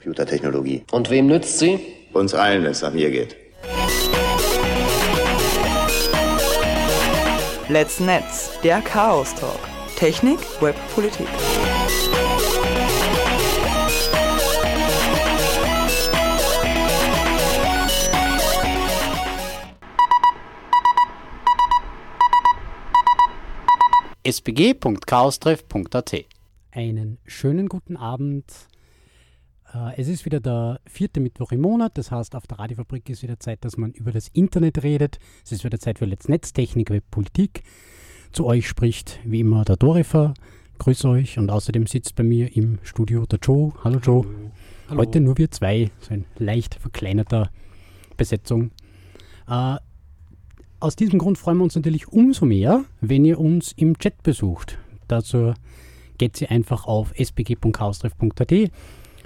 Computertechnologie. Und wem nützt sie? Uns allen, wenn es nach mir geht. Let's Netz, der Chaos Talk. Technik, Web, Politik. sbg.chaostreff.at. Einen schönen guten Abend. Äh, Es ist wieder der vierte Mittwoch im Monat, das heißt, auf der Radiofabrik ist wieder Zeit, dass man über das Internet redet. Es ist wieder Zeit für Let's Netz, Technik, Web, Politik. Zu euch spricht wie immer der Dorifer. Grüße euch und außerdem sitzt bei mir im Studio der Joe. Hallo Joe. Heute nur wir zwei, so ein leicht verkleinerter Besetzung. Äh, aus diesem Grund freuen wir uns natürlich umso mehr, wenn ihr uns im Chat besucht. Dazu geht ihr einfach auf sbg.chaostreff.at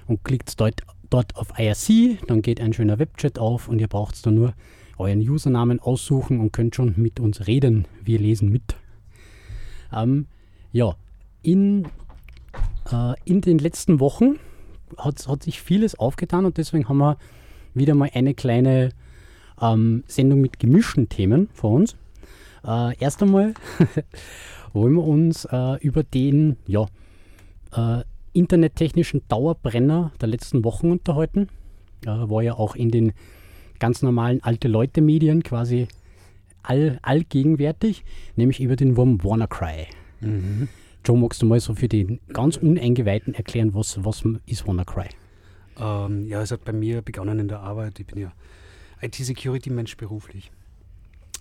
und klickt dort, dort auf IRC, dann geht ein schöner Webchat auf und ihr braucht dann nur euren Usernamen aussuchen und könnt schon mit uns reden. Wir lesen mit. Ähm, ja, in, äh, in den letzten Wochen hat, hat sich vieles aufgetan und deswegen haben wir wieder mal eine kleine ähm, Sendung mit gemischten Themen vor uns. Äh, erst einmal wollen wir uns äh, über den ja, äh, internettechnischen Dauerbrenner der letzten Wochen unterhalten. Äh, war ja auch in den ganz normalen alte Leute-Medien quasi all, allgegenwärtig, nämlich über den Wurm WannaCry. Joe, magst du mal so für den ganz Uneingeweihten erklären, was, was ist WannaCry? Ähm, ja, es hat bei mir begonnen in der Arbeit. Ich bin ja IT-Security-Mensch beruflich.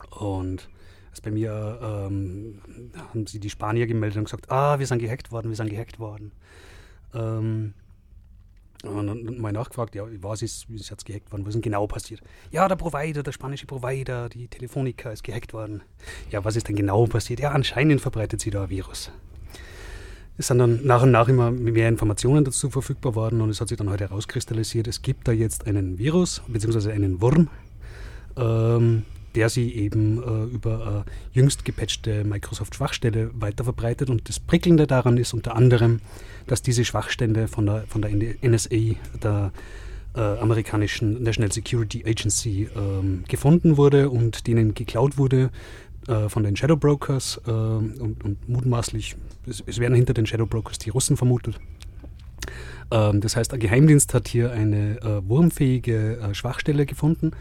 Und als bei mir ähm, haben sie die Spanier gemeldet und gesagt, ah, wir sind gehackt worden, wir sind gehackt worden. Ähm, und dann mal nachgefragt, ja, was ist, ist jetzt gehackt worden, was ist denn genau passiert? Ja, der Provider, der spanische Provider, die Telefonica ist gehackt worden. Ja, was ist denn genau passiert? Ja, anscheinend verbreitet sie da ein Virus. Es sind dann nach und nach immer mehr Informationen dazu verfügbar worden und es hat sich dann heute herauskristallisiert, es gibt da jetzt einen Virus, beziehungsweise einen Wurm, ähm, der sie eben äh, über äh, jüngst gepatchte Microsoft-Schwachstelle weiterverbreitet. Und das Prickelnde daran ist unter anderem, dass diese Schwachstelle von der, von der NSA, der äh, amerikanischen National Security Agency, ähm, gefunden wurde und denen geklaut wurde äh, von den Shadow Brokers äh, und, und mutmaßlich, es, es werden hinter den Shadow Brokers die Russen vermutet. Ähm, das heißt, ein Geheimdienst hat hier eine äh, wurmfähige äh, Schwachstelle gefunden,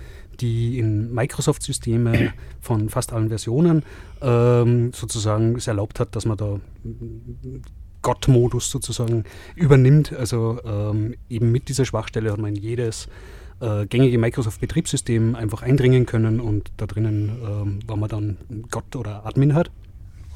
die in Microsoft-Systeme von fast allen Versionen ähm, sozusagen es erlaubt hat, dass man da Gott-Modus sozusagen übernimmt. Also ähm, eben mit dieser Schwachstelle hat man jedes äh, gängige Microsoft-Betriebssystem einfach eindringen können und da drinnen, ähm, wenn man dann Gott oder Admin hat.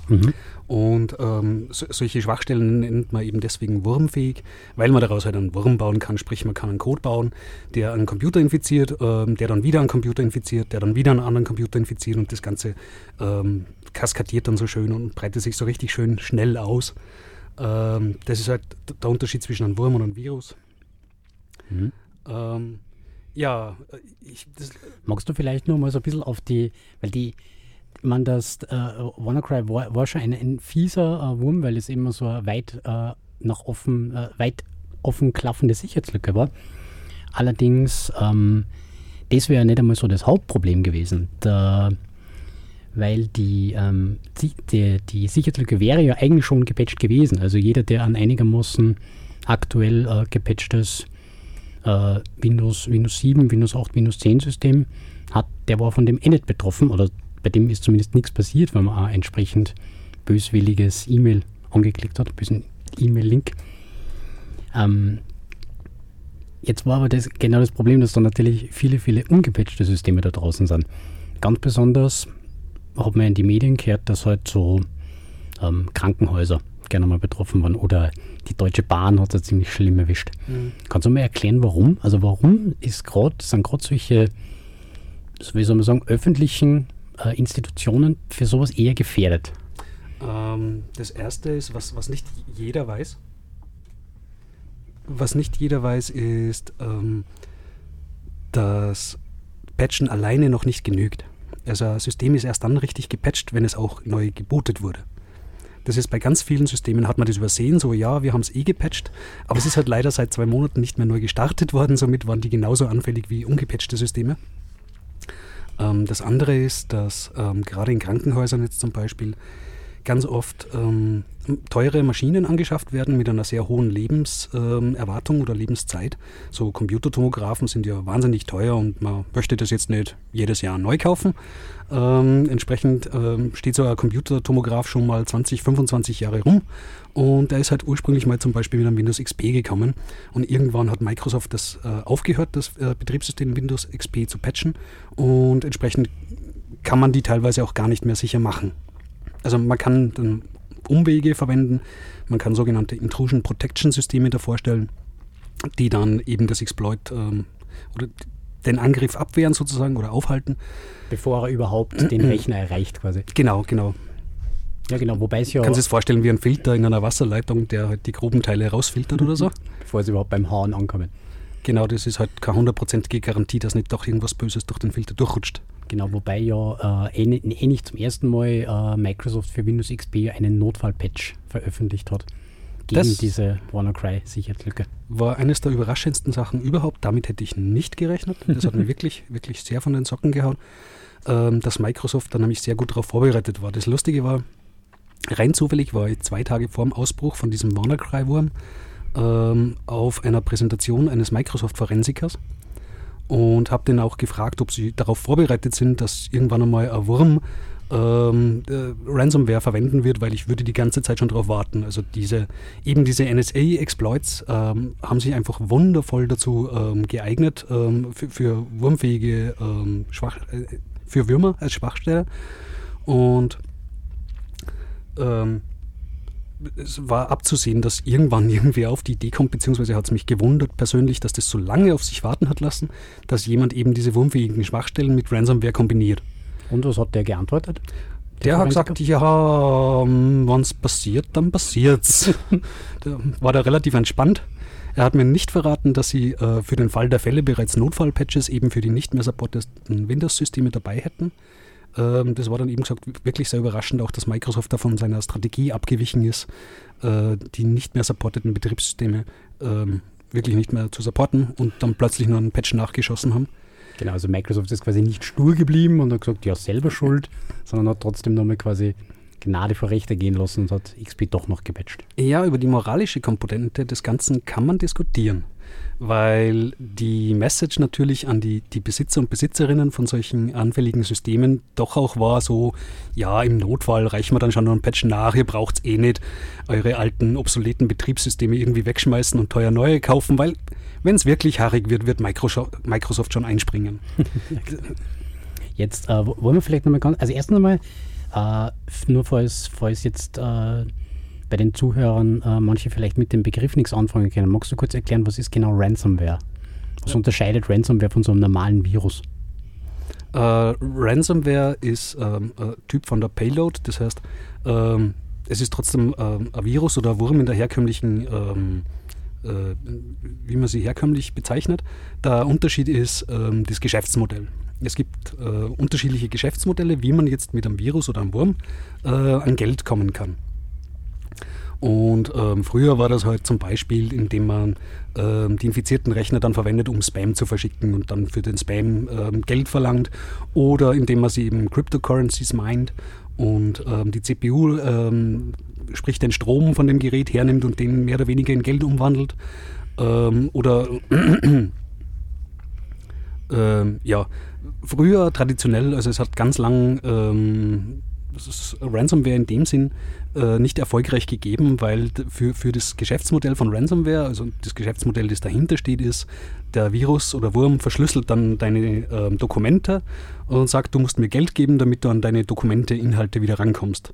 Mhm. Und ähm, so, solche Schwachstellen nennt man eben deswegen wurmfähig, weil man daraus halt einen Wurm bauen kann. Sprich, man kann einen Code bauen, der einen Computer infiziert, ähm, der dann wieder einen Computer infiziert, der dann wieder einen anderen Computer infiziert und das Ganze ähm, kaskadiert dann so schön und breitet sich so richtig schön schnell aus. Ähm, das ist halt der Unterschied zwischen einem Wurm und einem Virus. Mhm. Ähm, ja, äh, ich, Magst du vielleicht nur mal so ein bisschen auf die, weil die, man das, äh, WannaCry war, war schon ein, ein fieser äh, Wurm, weil es immer so eine weit äh, nach offen, äh, weit offen klaffende Sicherheitslücke war. Allerdings, ähm, das wäre nicht einmal so das Hauptproblem gewesen. Der, weil die, ähm, die, die, die Sicherheitslücke wäre ja eigentlich schon gepatcht gewesen. Also jeder, der an einigermaßen aktuell äh, gepatchtes äh, Windows, Windows 7, Windows 8, Windows 10 System hat, der war von dem eh nicht betroffen oder bei dem ist zumindest nichts passiert, weil man auch entsprechend böswilliges E-Mail angeklickt hat, bösen E-Mail-Link. Ähm, jetzt war aber das genau das Problem, dass da natürlich viele, viele ungepatchte Systeme da draußen sind. Ganz besonders hat man in die Medien gehört, dass halt so ähm, Krankenhäuser gerne mal betroffen waren oder die Deutsche Bahn hat es ziemlich schlimm erwischt. Kannst du mal erklären, warum? Also warum ist grad, sind gerade solche, wie soll man sagen, öffentlichen äh, Institutionen für sowas eher gefährdet? Ähm, das erste ist, was, was nicht jeder weiß. Was nicht jeder weiß, ist, ähm, dass Patchen alleine noch nicht genügt. Also ein System ist erst dann richtig gepatcht, wenn es auch neu gebootet wurde. Das ist bei ganz vielen Systemen, hat man das übersehen, so ja, wir haben es eh gepatcht, aber es ist halt leider seit zwei Monaten nicht mehr neu gestartet worden, somit waren die genauso anfällig wie ungepatchte Systeme. Ähm, das andere ist, dass ähm, gerade in Krankenhäusern jetzt zum Beispiel ganz oft ähm, teure Maschinen angeschafft werden mit einer sehr hohen Lebenserwartung ähm, oder Lebenszeit. So Computertomographen sind ja wahnsinnig teuer und man möchte das jetzt nicht jedes Jahr neu kaufen. Ähm, entsprechend ähm, steht so ein Computertomograph schon mal 20, 25 Jahre rum und der ist halt ursprünglich mal zum Beispiel mit einem Windows XP gekommen und irgendwann hat Microsoft das äh, aufgehört, das äh, Betriebssystem Windows XP zu patchen und entsprechend kann man die teilweise auch gar nicht mehr sicher machen. Also man kann dann Umwege verwenden, man kann sogenannte Intrusion Protection Systeme davor stellen, die dann eben das Exploit ähm, oder den Angriff abwehren sozusagen oder aufhalten. Bevor er überhaupt den Rechner erreicht quasi. Genau, genau. Ja, genau, wobei es ja. Kannst du es vorstellen wie ein Filter in einer Wasserleitung, der halt die groben Teile rausfiltert oder so? Bevor sie überhaupt beim Hauen ankommen. Genau, das ist halt keine hundertprozentige Garantie, dass nicht doch irgendwas Böses durch den Filter durchrutscht. Genau, wobei ja äh, eh, eh nicht zum ersten Mal äh, Microsoft für Windows XP einen Notfallpatch veröffentlicht hat. Gegen das diese WannaCry-Sicherheitslücke. War eines der überraschendsten Sachen überhaupt. Damit hätte ich nicht gerechnet. Das hat mir wirklich, wirklich sehr von den Socken gehauen, ähm, dass Microsoft da nämlich sehr gut darauf vorbereitet war. Das Lustige war, rein zufällig war ich zwei Tage vor dem Ausbruch von diesem WannaCry-Wurm ähm, auf einer Präsentation eines Microsoft-Forensikers und habe den auch gefragt, ob sie darauf vorbereitet sind, dass irgendwann einmal ein Wurm ähm, äh, Ransomware verwenden wird, weil ich würde die ganze Zeit schon darauf warten. Also diese eben diese NSA-Exploits ähm, haben sich einfach wundervoll dazu ähm, geeignet ähm, für, für, wurmfähige ähm, Schwach, äh, für Würmer als Schwachstelle und ähm, es war abzusehen, dass irgendwann irgendwer auf die Idee kommt, beziehungsweise hat es mich gewundert persönlich, dass das so lange auf sich warten hat lassen, dass jemand eben diese wurmfähigen Schwachstellen mit Ransomware kombiniert. Und was hat der geantwortet? Der, der hat gesagt, ja, ähm, wenn es passiert, dann passiert's. da war da relativ entspannt. Er hat mir nicht verraten, dass sie äh, für den Fall der Fälle bereits Notfallpatches eben für die nicht mehr supporteten Windows-Systeme dabei hätten. Ähm, das war dann eben gesagt wirklich sehr überraschend, auch dass Microsoft da von seiner Strategie abgewichen ist, äh, die nicht mehr supporteten Betriebssysteme ähm, wirklich nicht mehr zu supporten und dann plötzlich nur einen Patch nachgeschossen haben. Genau, also Microsoft ist quasi nicht stur geblieben und hat gesagt, ja, selber schuld, sondern hat trotzdem nochmal quasi Gnade vor Rechte gehen lassen und hat XP doch noch gepatcht. Ja, über die moralische Komponente des Ganzen kann man diskutieren weil die Message natürlich an die, die Besitzer und Besitzerinnen von solchen anfälligen Systemen doch auch war so, ja, im Notfall reichen wir dann schon noch ein Patch nach, ihr braucht es eh nicht, eure alten, obsoleten Betriebssysteme irgendwie wegschmeißen und teuer neue kaufen, weil wenn es wirklich haarig wird, wird Microsoft schon einspringen. Jetzt äh, wollen wir vielleicht nochmal ganz, also erstens einmal, äh, nur falls, falls jetzt äh, bei den Zuhörern äh, manche vielleicht mit dem Begriff nichts anfangen können. Magst du kurz erklären, was ist genau Ransomware? Was ja. unterscheidet Ransomware von so einem normalen Virus? Äh, Ransomware ist ähm, ein Typ von der Payload, das heißt, ähm, es ist trotzdem ähm, ein Virus oder ein Wurm in der herkömmlichen, ähm, äh, wie man sie herkömmlich bezeichnet. Der Unterschied ist ähm, das Geschäftsmodell. Es gibt äh, unterschiedliche Geschäftsmodelle, wie man jetzt mit einem Virus oder einem Wurm äh, an Geld kommen kann. Und ähm, früher war das halt zum Beispiel, indem man ähm, die infizierten Rechner dann verwendet, um Spam zu verschicken und dann für den Spam ähm, Geld verlangt oder indem man sie eben Cryptocurrencies meint und ähm, die CPU, ähm, sprich den Strom von dem Gerät hernimmt und den mehr oder weniger in Geld umwandelt. Ähm, oder ja, früher traditionell, also es hat ganz lang Ransomware in dem Sinn äh, nicht erfolgreich gegeben, weil für, für das Geschäftsmodell von Ransomware, also das Geschäftsmodell, das dahinter steht, ist, der Virus oder Wurm verschlüsselt dann deine äh, Dokumente und sagt, du musst mir Geld geben, damit du an deine Dokumente, Inhalte wieder rankommst.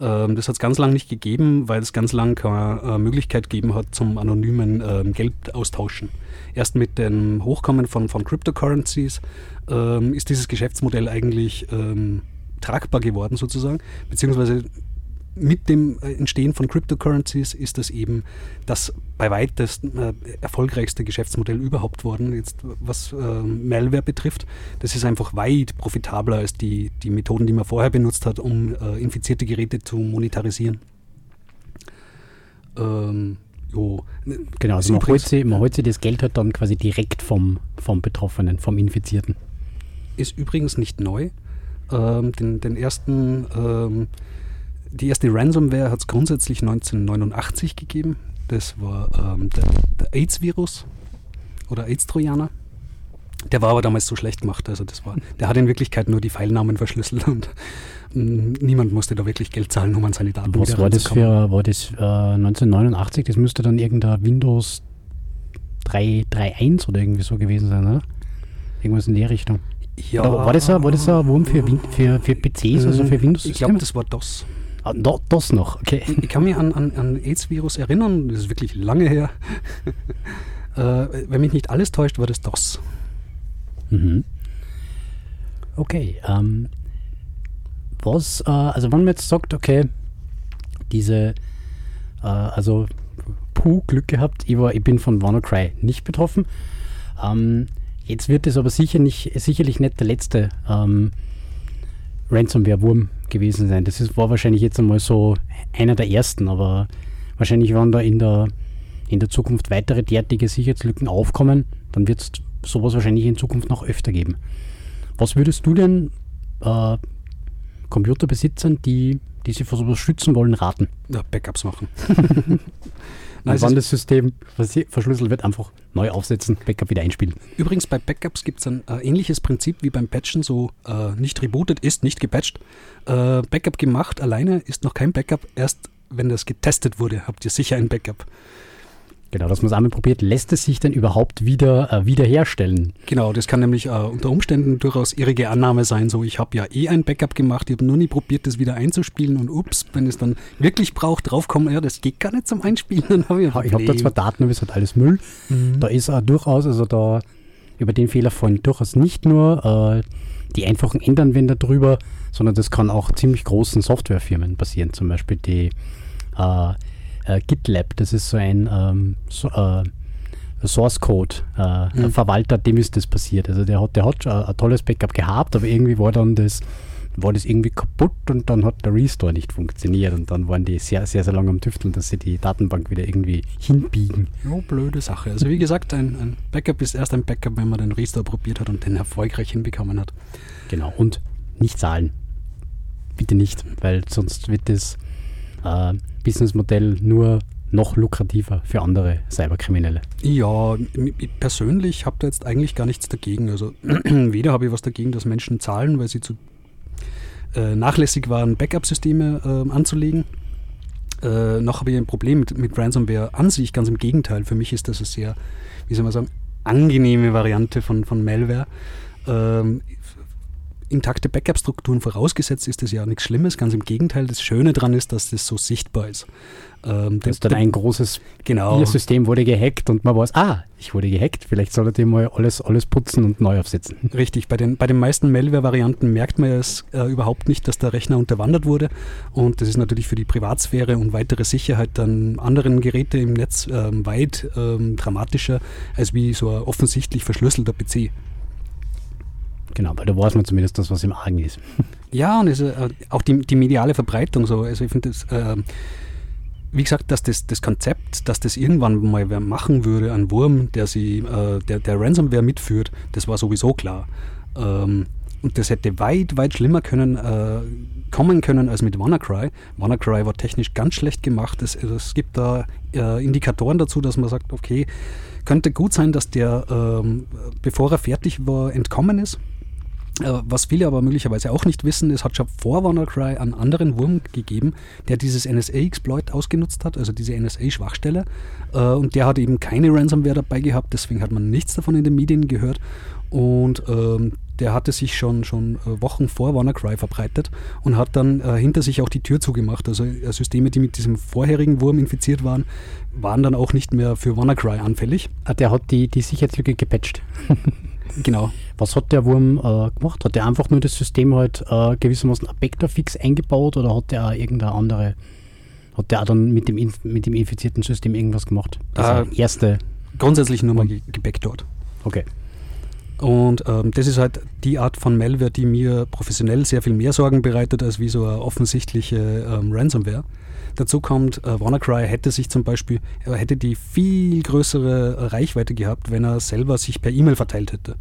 Ähm, das hat es ganz lange nicht gegeben, weil es ganz lange keine äh, Möglichkeit gegeben hat zum anonymen äh, Geld austauschen. Erst mit dem Hochkommen von, von Cryptocurrencies ähm, ist dieses Geschäftsmodell eigentlich ähm, tragbar geworden sozusagen, beziehungsweise mit dem äh, Entstehen von Cryptocurrencies ist das eben das bei weitem das äh, erfolgreichste Geschäftsmodell überhaupt worden, jetzt was äh, Malware betrifft. Das ist einfach weit profitabler als die, die Methoden, die man vorher benutzt hat, um äh, infizierte Geräte zu monetarisieren. Ähm, jo, Genau, also man holt, sich, man holt sich das Geld halt dann quasi direkt vom, vom Betroffenen, vom Infizierten. ist übrigens nicht neu. Ähm, den, den ersten, ähm, die erste Ransomware hat es grundsätzlich 1989 gegeben. Das war ähm, der, der AIDS-Virus oder AIDS-Trojaner. Der war aber damals so schlecht gemacht. Also das war, der hat in Wirklichkeit nur die Pfeilnamen verschlüsselt und mm, niemand musste da wirklich Geld zahlen, um an seine Daten Was war das für, war das äh, 1989? Das müsste dann irgendein Windows 3.3.1 oder irgendwie so gewesen sein, oder? Irgendwas in der Richtung. Ja, Oder war das ein, war das ein Wurm für, Win für, für PCs, also für windows Ich glaube, das war DOS. Ah, da, das noch, okay. Ich kann mich an, an, an AIDS-Virus erinnern, das ist wirklich lange her. äh, wenn mich nicht alles täuscht, war das DOS. Mhm. Okay, ähm, was, äh, also wenn man jetzt sagt, okay, diese, äh, also puh, Glück gehabt, ich, war, ich bin von WannaCry nicht betroffen. Ähm, jetzt wird es aber sicher nicht, sicherlich nicht der letzte ähm, Ransomware-Wurm gewesen sein. Das ist, war wahrscheinlich jetzt einmal so einer der ersten, aber wahrscheinlich werden da in der, in der Zukunft weitere derartige Sicherheitslücken aufkommen, dann wird es sowas wahrscheinlich in Zukunft noch öfter geben. Was würdest du denn äh, Computerbesitzern, die, die sich vor sowas schützen wollen, raten? Ja, Backups machen. Es wann das System verschlüsselt wird, einfach neu aufsetzen, Backup wieder einspielen. übrigens, bei Backups gibt es ein äh, ähnliches Prinzip wie beim Patchen, so äh, nicht rebootet ist, nicht gepatcht. Äh, Backup gemacht alleine ist noch kein Backup, erst wenn das getestet wurde, habt ihr sicher ein Backup. Genau, dass man es einmal probiert, lässt es sich denn überhaupt wieder äh, wiederherstellen? Genau, das kann nämlich äh, unter Umständen durchaus irrige Annahme sein, so ich habe ja eh ein Backup gemacht, ich habe nur nie probiert, das wieder einzuspielen und ups, wenn es dann wirklich braucht, draufkommen, ja, das geht gar nicht zum Einspielen, dann habe ich ein Ich habe da zwar Daten, aber es hat alles Müll. Mhm. Da ist auch durchaus, also da über den Fehler fallen durchaus nicht nur äh, die einfachen Endanwender drüber, sondern das kann auch ziemlich großen Softwarefirmen passieren. Zum Beispiel die äh, äh, GitLab, das ist so ein ähm, so, äh, Source Code äh, Mhm. Verwalter, dem ist das passiert. Also der hat, der hat schon ein, ein tolles Backup gehabt, aber irgendwie war dann das war das irgendwie kaputt und dann hat der Restore nicht funktioniert und dann waren die sehr, sehr, sehr lange am Tüfteln, dass sie die Datenbank wieder irgendwie hinbiegen. Ja, blöde Sache. Also wie gesagt, ein, ein Backup ist erst ein Backup, wenn man den Restore probiert hat und den erfolgreich hinbekommen hat. Genau, und nicht zahlen. Bitte nicht, weil sonst wird das äh, Businessmodell nur noch lukrativer für andere Cyberkriminelle. Ja, ich persönlich habe da jetzt eigentlich gar nichts dagegen. Also weder habe ich was dagegen, dass Menschen zahlen, weil sie zu äh, nachlässig waren, Backup-Systeme äh, anzulegen. Äh, noch habe ich ein Problem mit, mit Ransomware an sich, ganz im Gegenteil. Für mich ist das eine sehr, wie soll man sagen, angenehme Variante von, von Malware. Ähm, intakte Backup-Strukturen vorausgesetzt ist das ja nichts Schlimmes, ganz im Gegenteil. Das Schöne daran ist, dass das so sichtbar ist. Ähm, Das ist dann ein großes genau. Ihr System wurde gehackt und man weiß, ah, ich wurde gehackt, vielleicht solltet ihr mal alles, alles putzen und neu aufsetzen. Richtig, bei den, bei den meisten Malware-Varianten merkt man es äh, überhaupt nicht, dass der Rechner unterwandert wurde. Und das ist natürlich für die Privatsphäre und weitere Sicherheit dann anderen Geräte im Netz ähm, weit ähm, dramatischer als wie so ein offensichtlich verschlüsselter PC. Genau, weil da weiß man zumindest das, was im Argen ist. Ja, und es, äh, auch die, die mediale Verbreitung so. Also ich finde das, ähm, wie gesagt, dass das, das Konzept, dass das irgendwann mal wer machen würde, ein Wurm, der sie, äh, der, der Ransomware mitführt, das war sowieso klar. Ähm, und das hätte weit, weit schlimmer können, äh, kommen können als mit WannaCry. WannaCry war technisch ganz schlecht gemacht. Es, es gibt da äh, Indikatoren dazu, dass man sagt, okay, könnte gut sein, dass der, ähm, bevor er fertig war, entkommen ist. Äh, Was viele aber möglicherweise auch nicht wissen, es hat schon vor WannaCry einen anderen Wurm gegeben, der dieses NSA-Exploit ausgenutzt hat, also diese NSA-Schwachstelle. Äh, Und der hat eben keine Ransomware dabei gehabt, deswegen hat man nichts davon in den Medien gehört. Und ähm, der hatte sich schon, schon äh, Wochen vor WannaCry verbreitet und hat dann äh, hinter sich auch die Tür zugemacht. Also äh, Systeme, die mit diesem vorherigen Wurm infiziert waren, waren dann auch nicht mehr für WannaCry anfällig. Ah, der hat die, die Sicherheitslücke gepatcht. Genau. Was hat der Wurm äh, gemacht? Hat der einfach nur das System halt äh, gewissermaßen ein Backdoor-Fix eingebaut oder hat der auch irgendeine andere, hat der auch dann mit dem, Inf mit dem infizierten System irgendwas gemacht? Das ist erste, Grundsätzlich nur mal ge gebackdort. okay. Und ähm, das ist halt die Art von Malware, die mir professionell sehr viel mehr Sorgen bereitet, als wie so eine offensichtliche ähm, Ransomware. Dazu kommt, äh, WannaCry hätte sich zum Beispiel, er hätte die viel größere Reichweite gehabt, wenn er selber sich per E-Mail verteilt hätte.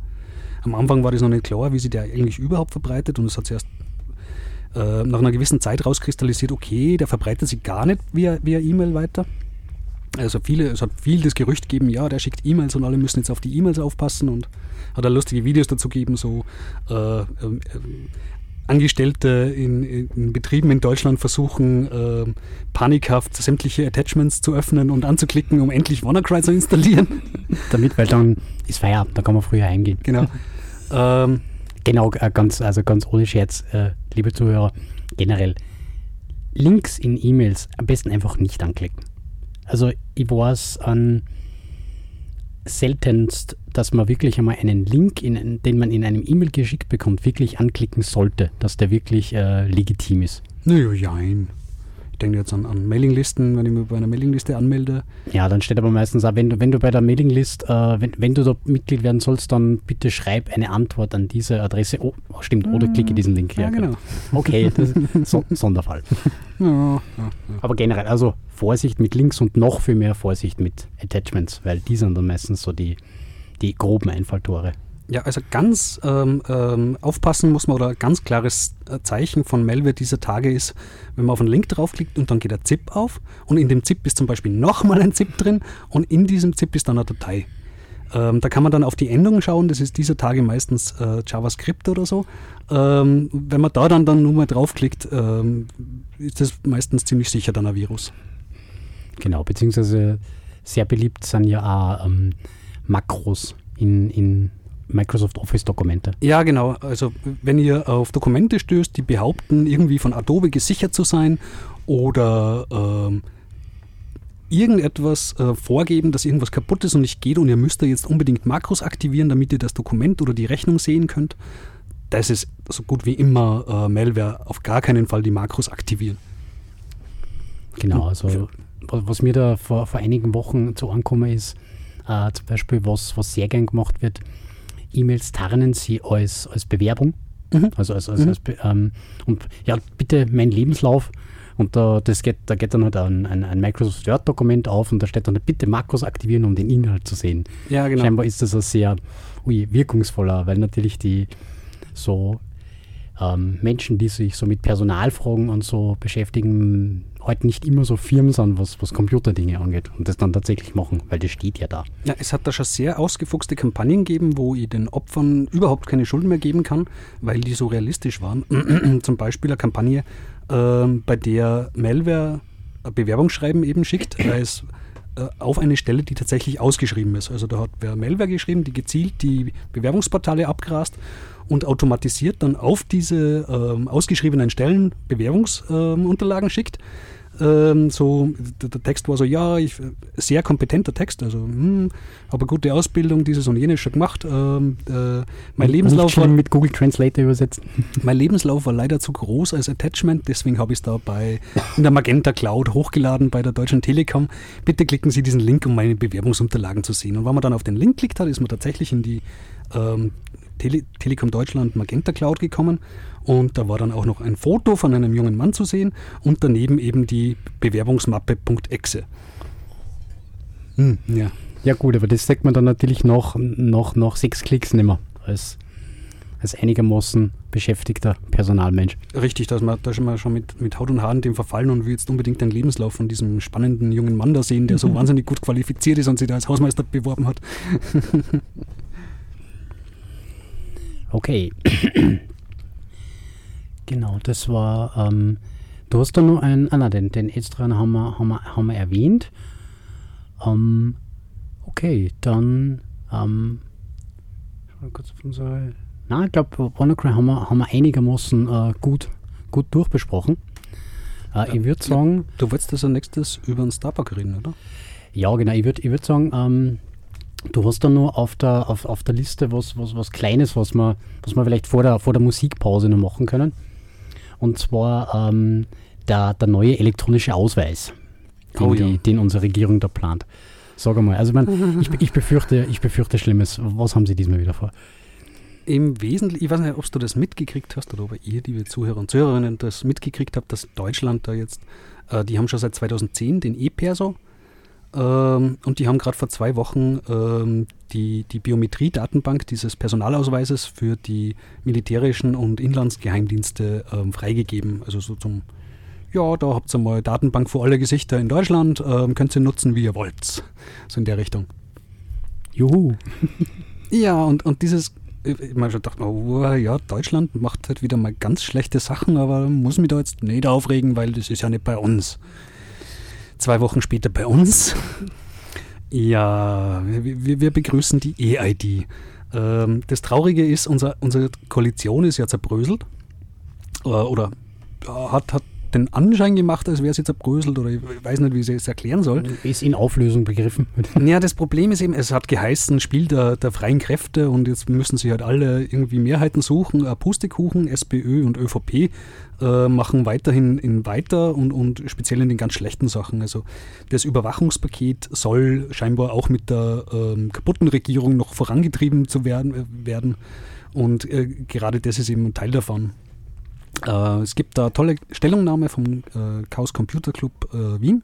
Am Anfang war das noch nicht klar, wie sie der eigentlich überhaupt verbreitet und es hat sich erst äh, nach einer gewissen Zeit rauskristallisiert, okay, der verbreitet sich gar nicht via, via E-Mail weiter. Also viele, es hat viel das Gerücht gegeben, ja, der schickt E-Mails und alle müssen jetzt auf die E-Mails aufpassen und hat da lustige Videos dazu gegeben, so äh, äh, Angestellte in, in, Betrieben in Deutschland versuchen, äh, panikhaft sämtliche Attachments zu öffnen und anzuklicken, um endlich WannaCry zu installieren. Damit, weil dann ist Feierabend, da kann man früher eingehen. Genau. ähm, genau, äh, ganz, also ganz ohne Scherz, äh, liebe Zuhörer, generell Links in E-Mails am besten einfach nicht anklicken. Also ich weiß an seltenst, dass man wirklich einmal einen Link, in, den man in einem E-Mail geschickt bekommt, wirklich anklicken sollte, dass der wirklich äh, legitim ist. Naja, jein. Ich denke jetzt an, an Mailinglisten, wenn ich mich bei einer Mailingliste anmelde. Ja, dann steht aber meistens auch, wenn du, wenn du bei der Mailinglist, äh, wenn, wenn du da Mitglied werden sollst, dann bitte schreib eine Antwort an diese Adresse. Oh, oh stimmt, oder mhm. klicke diesen Link. Ja, ja genau. Okay, das ist so, Sonderfall. Ja. Aber generell, also Vorsicht mit Links und noch viel mehr Vorsicht mit Attachments, weil die sind dann meistens so die, die groben Einfalltore. Ja, also ganz ähm, ähm, aufpassen muss man oder ganz klares äh, Zeichen von Malware dieser Tage ist, wenn man auf einen Link draufklickt und dann geht der ZIP auf und in dem ZIP ist zum Beispiel nochmal ein ZIP drin und in diesem ZIP ist dann eine Datei. Ähm, da kann man dann auf die Endung schauen, das ist dieser Tage meistens äh, JavaScript oder so. Ähm, wenn man da dann, dann nur mal draufklickt, ähm, ist das meistens ziemlich sicher dann ein Virus. Genau, beziehungsweise sehr beliebt sind ja auch ähm, Makros in, in Microsoft Office-Dokumente. Ja, genau. Also wenn ihr auf Dokumente stößt, die behaupten, irgendwie von Adobe gesichert zu sein oder ähm, irgendetwas äh, vorgeben, dass irgendwas kaputt ist und nicht geht und ihr müsst da jetzt unbedingt Makros aktivieren, damit ihr das Dokument oder die Rechnung sehen könnt, das ist so gut wie immer äh, Malware. Auf gar keinen Fall die Makros aktivieren. Genau, also was mir da vor, vor einigen Wochen zu ankommen ist, äh, zum Beispiel, was, was sehr gern gemacht wird, E-Mails tarnen sie als, als Bewerbung. Mhm. Also als, als, mhm. als ähm, und ja, bitte mein Lebenslauf. Und da, das geht, da geht dann halt ein, ein, ein Microsoft Word-Dokument auf und da steht dann bitte Makros aktivieren, um den Inhalt zu sehen. Ja, genau. Scheinbar ist das ein sehr ui, wirkungsvoller, weil natürlich die so ähm, Menschen, die sich so mit Personalfragen und so beschäftigen, heute nicht immer so Firmen sind, was, was Computerdinge angeht und das dann tatsächlich machen, weil das steht ja da. Ja, es hat da schon sehr ausgefuchste Kampagnen gegeben, wo ich den Opfern überhaupt keine Schulden mehr geben kann, weil die so realistisch waren. Zum Beispiel eine Kampagne, äh, bei der Malware ein Bewerbungsschreiben eben schickt, als äh, auf eine Stelle, die tatsächlich ausgeschrieben ist. Also da hat wer Malware geschrieben, die gezielt die Bewerbungsportale abgrast und automatisiert dann auf diese ähm, ausgeschriebenen Stellen Bewerbungsunterlagen ähm, schickt. Ähm, so, der, Text war so, ja, ich, sehr kompetenter Text, also hm, habe gute Ausbildung, dieses und jenes schon gemacht. Ähm, äh, mein Lebenslauf war mit Google Translator übersetzt. Mein Lebenslauf war leider zu groß als Attachment, deswegen habe ich es da bei in der Magenta Cloud hochgeladen bei der Deutschen Telekom. Bitte klicken Sie diesen Link, um meine Bewerbungsunterlagen zu sehen. Und wenn man dann auf den Link klickt hat, ist man tatsächlich in die ähm, Tele Telekom Deutschland Magenta Cloud gekommen und da war dann auch noch ein Foto von einem jungen Mann zu sehen und daneben eben die Bewerbungsmappe.exe. Hm, ja. ja gut, aber das sagt man dann natürlich noch, noch, noch sechs Klicks nicht mehr als, als einigermaßen beschäftigter Personalmensch. Richtig, dass man da schon mal schon mit, mit Haut und Haaren dem verfallen und will jetzt unbedingt den Lebenslauf von diesem spannenden jungen Mann da sehen, der so wahnsinnig gut qualifiziert ist und sich da als Hausmeister beworben hat. Okay. genau, das war. Ähm, du hast da noch einen. Ah, nein, den, den Edstran haben wir, haben, wir, haben wir erwähnt. Ähm, okay, dann. Ähm, kurz auf unsere. Nein, ich glaube, WannaCry haben wir, haben wir einigermaßen äh, gut, gut durchbesprochen. Äh, ich würde sagen. Du wolltest das als nächstes über den Starbuck reden, oder? Ja, genau. Ich würde ich würd sagen, ähm, Du hast da nur auf der, auf, auf der Liste was, was, was Kleines, was wir, was wir vielleicht vor der, vor der Musikpause noch machen können. Und zwar ähm, der, der neue elektronische Ausweis, den, oh, ja. die, den unsere Regierung da plant. Sag einmal, also ich, mein, ich, ich, befürchte, ich befürchte Schlimmes. Was haben Sie diesmal wieder vor? Im Wesentlichen, ich weiß nicht, ob du das mitgekriegt hast oder ob ihr, liebe Zuhörer und Zuhörerinnen, das mitgekriegt habt, dass Deutschland da jetzt, äh, die haben schon seit 2010 den E-Perso ähm, und die haben gerade vor zwei Wochen ähm, die, die Biometrie-Datenbank dieses Personalausweises für die militärischen und Inlandsgeheimdienste ähm, freigegeben. Also so zum, ja, da habt ihr mal Datenbank für alle Gesichter in Deutschland, ähm, könnt ihr nutzen, wie ihr wollt. So in der Richtung. Juhu. Ja, und, und dieses, ich meine schon dachte, oh, ja, Deutschland macht halt wieder mal ganz schlechte Sachen, aber muss mich da jetzt nicht aufregen, weil das ist ja nicht bei uns. Zwei Wochen später bei uns. Ja, wir, wir begrüßen die EID. Ähm, das Traurige ist, unser, unsere Koalition ist ja zerbröselt. Äh, oder hat, hat den Anschein gemacht, als wäre es jetzt zerbröselt oder ich weiß nicht, wie sie es erklären soll. Ist in Auflösung begriffen. Ja, das Problem ist eben, es hat geheißen, Spiel der, der freien Kräfte und jetzt müssen sie halt alle irgendwie Mehrheiten suchen. Pustekuchen, SPÖ und ÖVP äh, machen weiterhin in weiter und, und speziell in den ganz schlechten Sachen. Also das Überwachungspaket soll scheinbar auch mit der ähm, kaputten Regierung noch vorangetrieben zu werden. Äh, werden. Und äh, gerade das ist eben ein Teil davon. Äh, es gibt da tolle Stellungnahme vom äh, Chaos Computer Club äh, Wien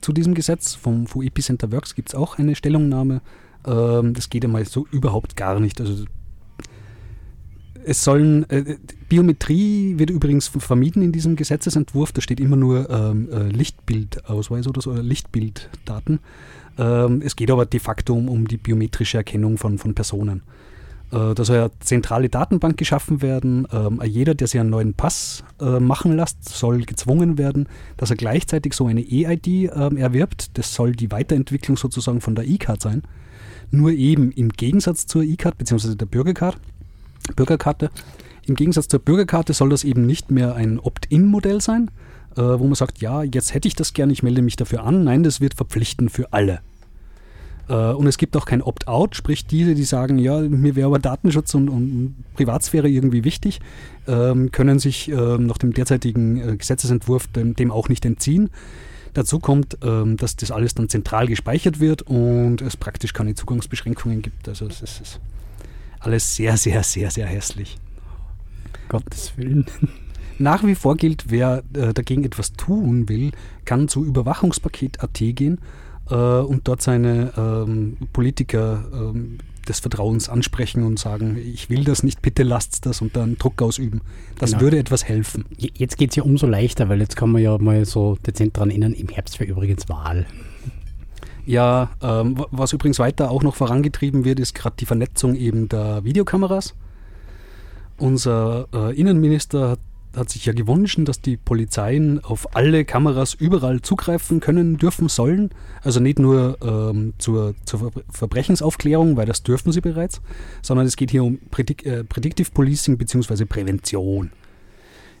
zu diesem Gesetz. Vom, von Epicenter Works gibt es auch eine Stellungnahme. Ähm, das geht einmal so überhaupt gar nicht. Also es sollen, äh, Biometrie wird übrigens vermieden in diesem Gesetzesentwurf, da steht immer nur ähm, äh, Lichtbildausweis oder so, oder Lichtbilddaten. Ähm, es geht aber de facto um, um die biometrische Erkennung von, von Personen. Äh, da soll eine zentrale Datenbank geschaffen werden. Ähm, jeder, der sich einen neuen Pass äh, machen lässt, soll gezwungen werden, dass er gleichzeitig so eine E-ID äh, erwirbt. Das soll die Weiterentwicklung sozusagen von der E-Card sein. Nur eben im Gegensatz zur E-Card bzw. der Bürgercard, Bürgerkarte, im Gegensatz zur Bürgerkarte soll das eben nicht mehr ein Opt-in-Modell sein, äh, wo man sagt, ja, jetzt hätte ich das gerne, ich melde mich dafür an. Nein, das wird verpflichtend für alle. Äh, und es gibt auch kein Opt-out, sprich diese, die sagen, ja, mir wäre aber Datenschutz und, und Privatsphäre irgendwie wichtig, ähm, können sich ähm, nach dem derzeitigen äh, Gesetzesentwurf dem, dem, auch nicht entziehen. Dazu kommt, ähm, dass das alles dann zentral gespeichert wird und es praktisch keine Zugangsbeschränkungen gibt. Also es ist alles sehr, sehr, sehr, sehr hässlich. Gottes Willen. Nach wie vor gilt, wer äh, dagegen etwas tun will, kann zu Überwachungspaket.at gehen äh, und dort seine ähm, Politiker ähm, des Vertrauens ansprechen und sagen, ich will das nicht, bitte lasst das und dann Druck ausüben. Das genau. würde etwas helfen. Jetzt geht es ja umso leichter, weil jetzt kann man ja mal so dezent daran erinnern, im Herbst wäre übrigens Wahl. Ja, ähm, was übrigens weiter auch noch vorangetrieben wird, ist gerade die Vernetzung eben der Videokameras. Unser äh, Innenminister hat hat sich ja gewünscht, dass die Polizeien auf alle Kameras überall zugreifen können, dürfen, sollen. Also nicht nur ähm, zur, zur, Verbrechensaufklärung, weil das dürfen sie bereits, sondern es geht hier um Prädik äh, Predictive Policing bzw. Prävention.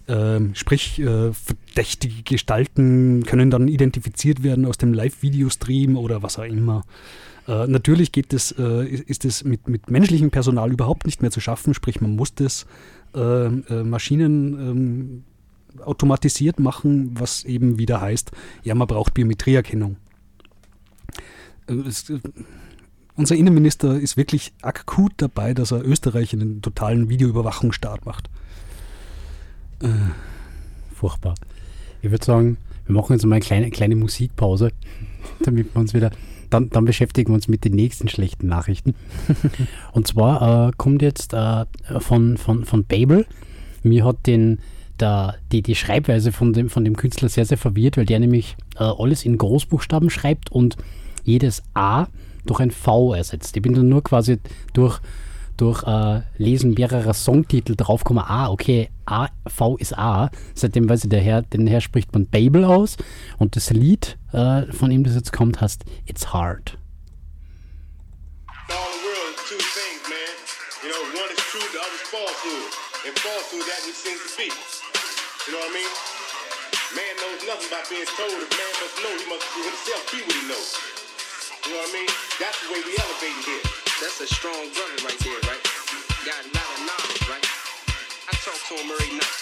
Ähm, sprich, äh, verdächtige Gestalten können dann identifiziert werden aus dem Live-Video-Stream oder was auch immer. Äh, natürlich geht es, äh, ist es mit, mit menschlichem Personal überhaupt nicht mehr zu schaffen, sprich man muss das äh, äh, Maschinen ähm, automatisiert machen, was eben wieder heißt, ja, man braucht Biometrieerkennung. Äh, es, unser Innenminister ist wirklich akut dabei, dass er Österreich in einen totalen Videoüberwachungsstaat macht. Äh. Furchtbar. Ich würde sagen, wir machen jetzt mal eine kleine, kleine Musikpause, damit wir uns wieder dann, dann, beschäftigen wir uns mit den nächsten schlechten Nachrichten. Und zwar äh, kommt jetzt äh, von, von, von Babel. Mir hat den, der, die, die Schreibweise von dem, von dem Künstler sehr, sehr verwirrt, weil der nämlich äh, alles in Großbuchstaben schreibt und jedes A durch ein V ersetzt. Ich bin dann nur quasi durch durch äh, Lesen mehrerer Songtitel draufgekommen, ah, okay, A, V ist A. Seitdem weiß ich, der Herr, den Herr spricht man Babel aus. Und das Lied äh, von ihm, das jetzt kommt, heißt It's Hard. You know what I mean? Man knows nothing about being told. If man must know, he must himself be what he knows. You know what I mean? That's the way we elevate here. That's a strong brother right there, right? Got a lot of knowledge, right? I talk to him every night.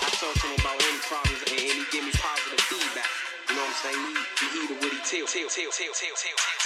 I talk to him about any problems and he give me positive feedback. You know what I'm saying? He, he heeded what he tell, tell, tell, tell, tell, tell, tell.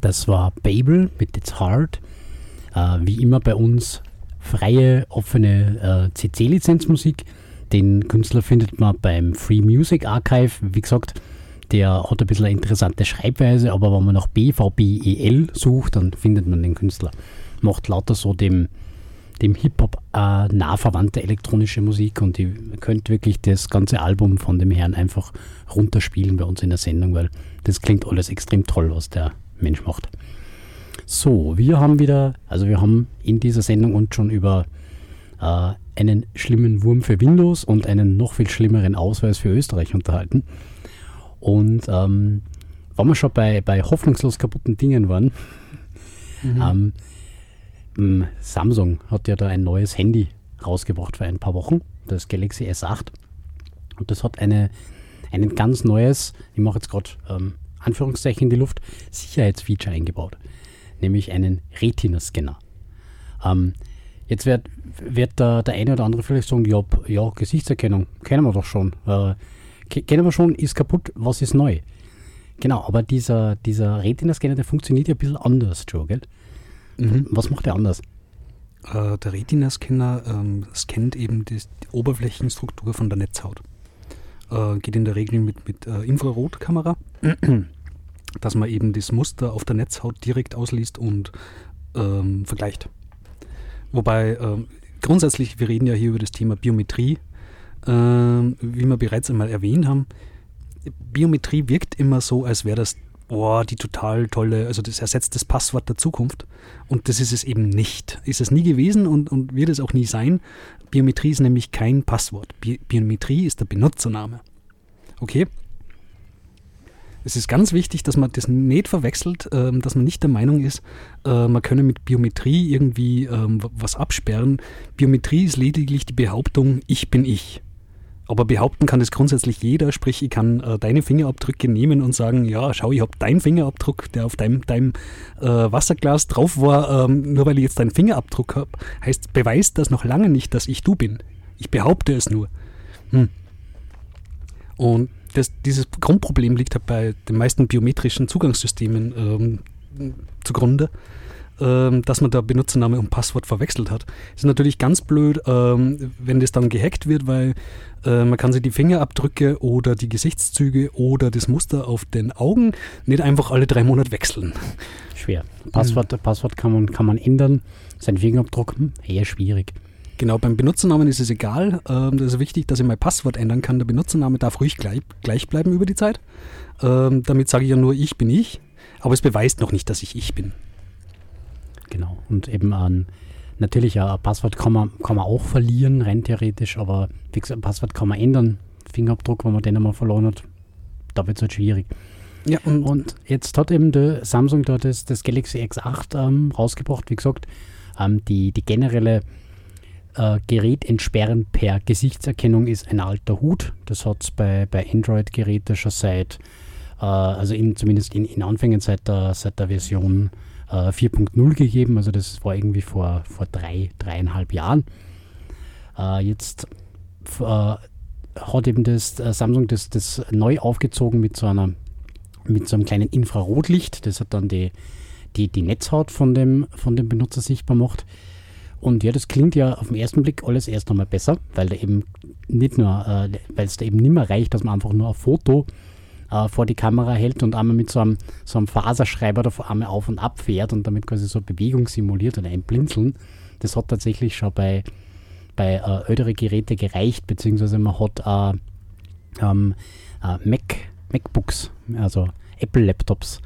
Das war Babel mit It's Hard. Äh, wie immer bei uns freie, offene äh, CC-Lizenzmusik. Den Künstler findet man beim Free Music Archive. Wie gesagt, der hat ein bisschen eine interessante Schreibweise, aber wenn man nach BVBEL sucht, dann findet man den Künstler. Macht lauter so dem, dem Hip-Hop äh, nah verwandte elektronische Musik und ihr könnt wirklich das ganze Album von dem Herrn einfach runterspielen bei uns in der Sendung, weil das klingt alles extrem toll, was der Mensch macht. So, wir haben wieder, also wir haben in dieser Sendung uns schon über äh, einen schlimmen Wurm für Windows und einen noch viel schlimmeren Ausweis für Österreich unterhalten. Und ähm, wenn wir schon bei, bei hoffnungslos kaputten Dingen waren, ähm, m, Samsung hat ja da ein neues Handy rausgebracht vor ein paar Wochen, das Galaxy S8. Und das hat eine, ein ganz neues, ich mache jetzt gerade ähm, Anführungszeichen in die Luft, Sicherheitsfeature eingebaut, nämlich einen Retina-Scanner. Ähm, jetzt wird, wird der, der eine oder andere vielleicht sagen, ja, ja Gesichtserkennung, kennen wir doch schon. Äh, ke- kennen wir schon, ist kaputt, was ist neu? Genau, aber dieser, dieser Retina-Scanner, der funktioniert ja ein bisschen anders, Joe, gell? Was macht der anders? Äh, der Retina-Scanner ähm, scannt eben die, die Oberflächenstruktur von der Netzhaut. Äh, geht in der Regel mit, mit äh, Infrarotkamera, dass man eben das Muster auf der Netzhaut direkt ausliest und ähm, vergleicht. Wobei ähm, grundsätzlich, wir reden ja hier über das Thema Biometrie, ähm, wie wir bereits einmal erwähnt haben. Biometrie wirkt immer so, als wäre das boah, die total tolle, also das ersetzt das Passwort der Zukunft. Und das ist es eben nicht. Ist es nie gewesen und, und wird es auch nie sein. Biometrie ist nämlich kein Passwort. Bi Biometrie ist der Benutzername. Okay? Es ist ganz wichtig, dass man das nicht verwechselt, ähm, dass man nicht der Meinung ist, äh, man könne mit Biometrie irgendwie ähm, was absperren. Biometrie ist lediglich die Behauptung, ich bin ich. Aber behaupten kann es grundsätzlich jeder, sprich, ich kann äh, deine Fingerabdrücke nehmen und sagen, ja, schau, ich habe deinen Fingerabdruck, der auf deinem, deinem äh, Wasserglas drauf war, ähm, nur weil ich jetzt deinen Fingerabdruck habe, heißt, beweist das noch lange nicht, dass ich du bin. Ich behaupte es nur. Hm. Und das, dieses Grundproblem liegt halt bei den meisten biometrischen Zugangssystemen ähm, zugrunde, ähm, dass man da Benutzername und Passwort verwechselt hat. Ist natürlich ganz blöd, ähm, wenn das dann gehackt wird, weil äh, man kann sich die Fingerabdrücke oder die Gesichtszüge oder das Muster auf den Augen nicht einfach alle drei Monate wechseln. Schwer. Passwort, Passwort kann man, kann man ändern. Sein Fingerabdruck, hm, eher schwierig. Genau, beim Benutzernamen ist es egal. Ähm, das ist wichtig, dass ich mein Passwort ändern kann. Der Benutzername darf ruhig gleich, gleich bleiben über die Zeit. Ähm, damit sage ich ja nur, ich bin ich. Aber es beweist noch nicht, dass ich ich bin. Genau. Und eben an, natürlich ein Passwort kann man, kann man auch verlieren, rein theoretisch, aber wie gesagt, ein Passwort kann man ändern. Fingerabdruck, wenn man den einmal verloren hat, da wird es halt schwierig. Ja, und, Und jetzt hat eben der Samsung da das, das Galaxy X8 ähm, rausgebracht. Wie gesagt, ähm, die, die generelle äh, Gerät entsperren per Gesichtserkennung ist ein alter Hut. Das hat es bei, bei Android-Geräten schon seit, äh, also in, zumindest in, in Anfängen seit der, seit der Version äh, 4.0 gegeben. Also das war irgendwie vor, vor drei, dreieinhalb Jahren. Äh, jetzt äh, hat eben das äh, Samsung das, das neu aufgezogen mit so einer mit so einem kleinen Infrarotlicht. Das hat dann die, die, die Netzhaut von dem, von dem Benutzer sichtbar macht. Und ja, das klingt ja auf den ersten Blick alles erst einmal besser, weil da eben nicht nur, äh, weil es da eben nicht mehr reicht, dass man einfach nur ein Foto äh, vor die Kamera hält und einmal mit so einem, so einem Faserschreiber da einmal auf und ab fährt und damit quasi so Bewegung simuliert oder ein Blinzeln. Das hat tatsächlich schon bei, bei äh, älteren Geräten gereicht, beziehungsweise man hat äh, ähm, äh, Mac, MacBooks, also Apple-Laptops,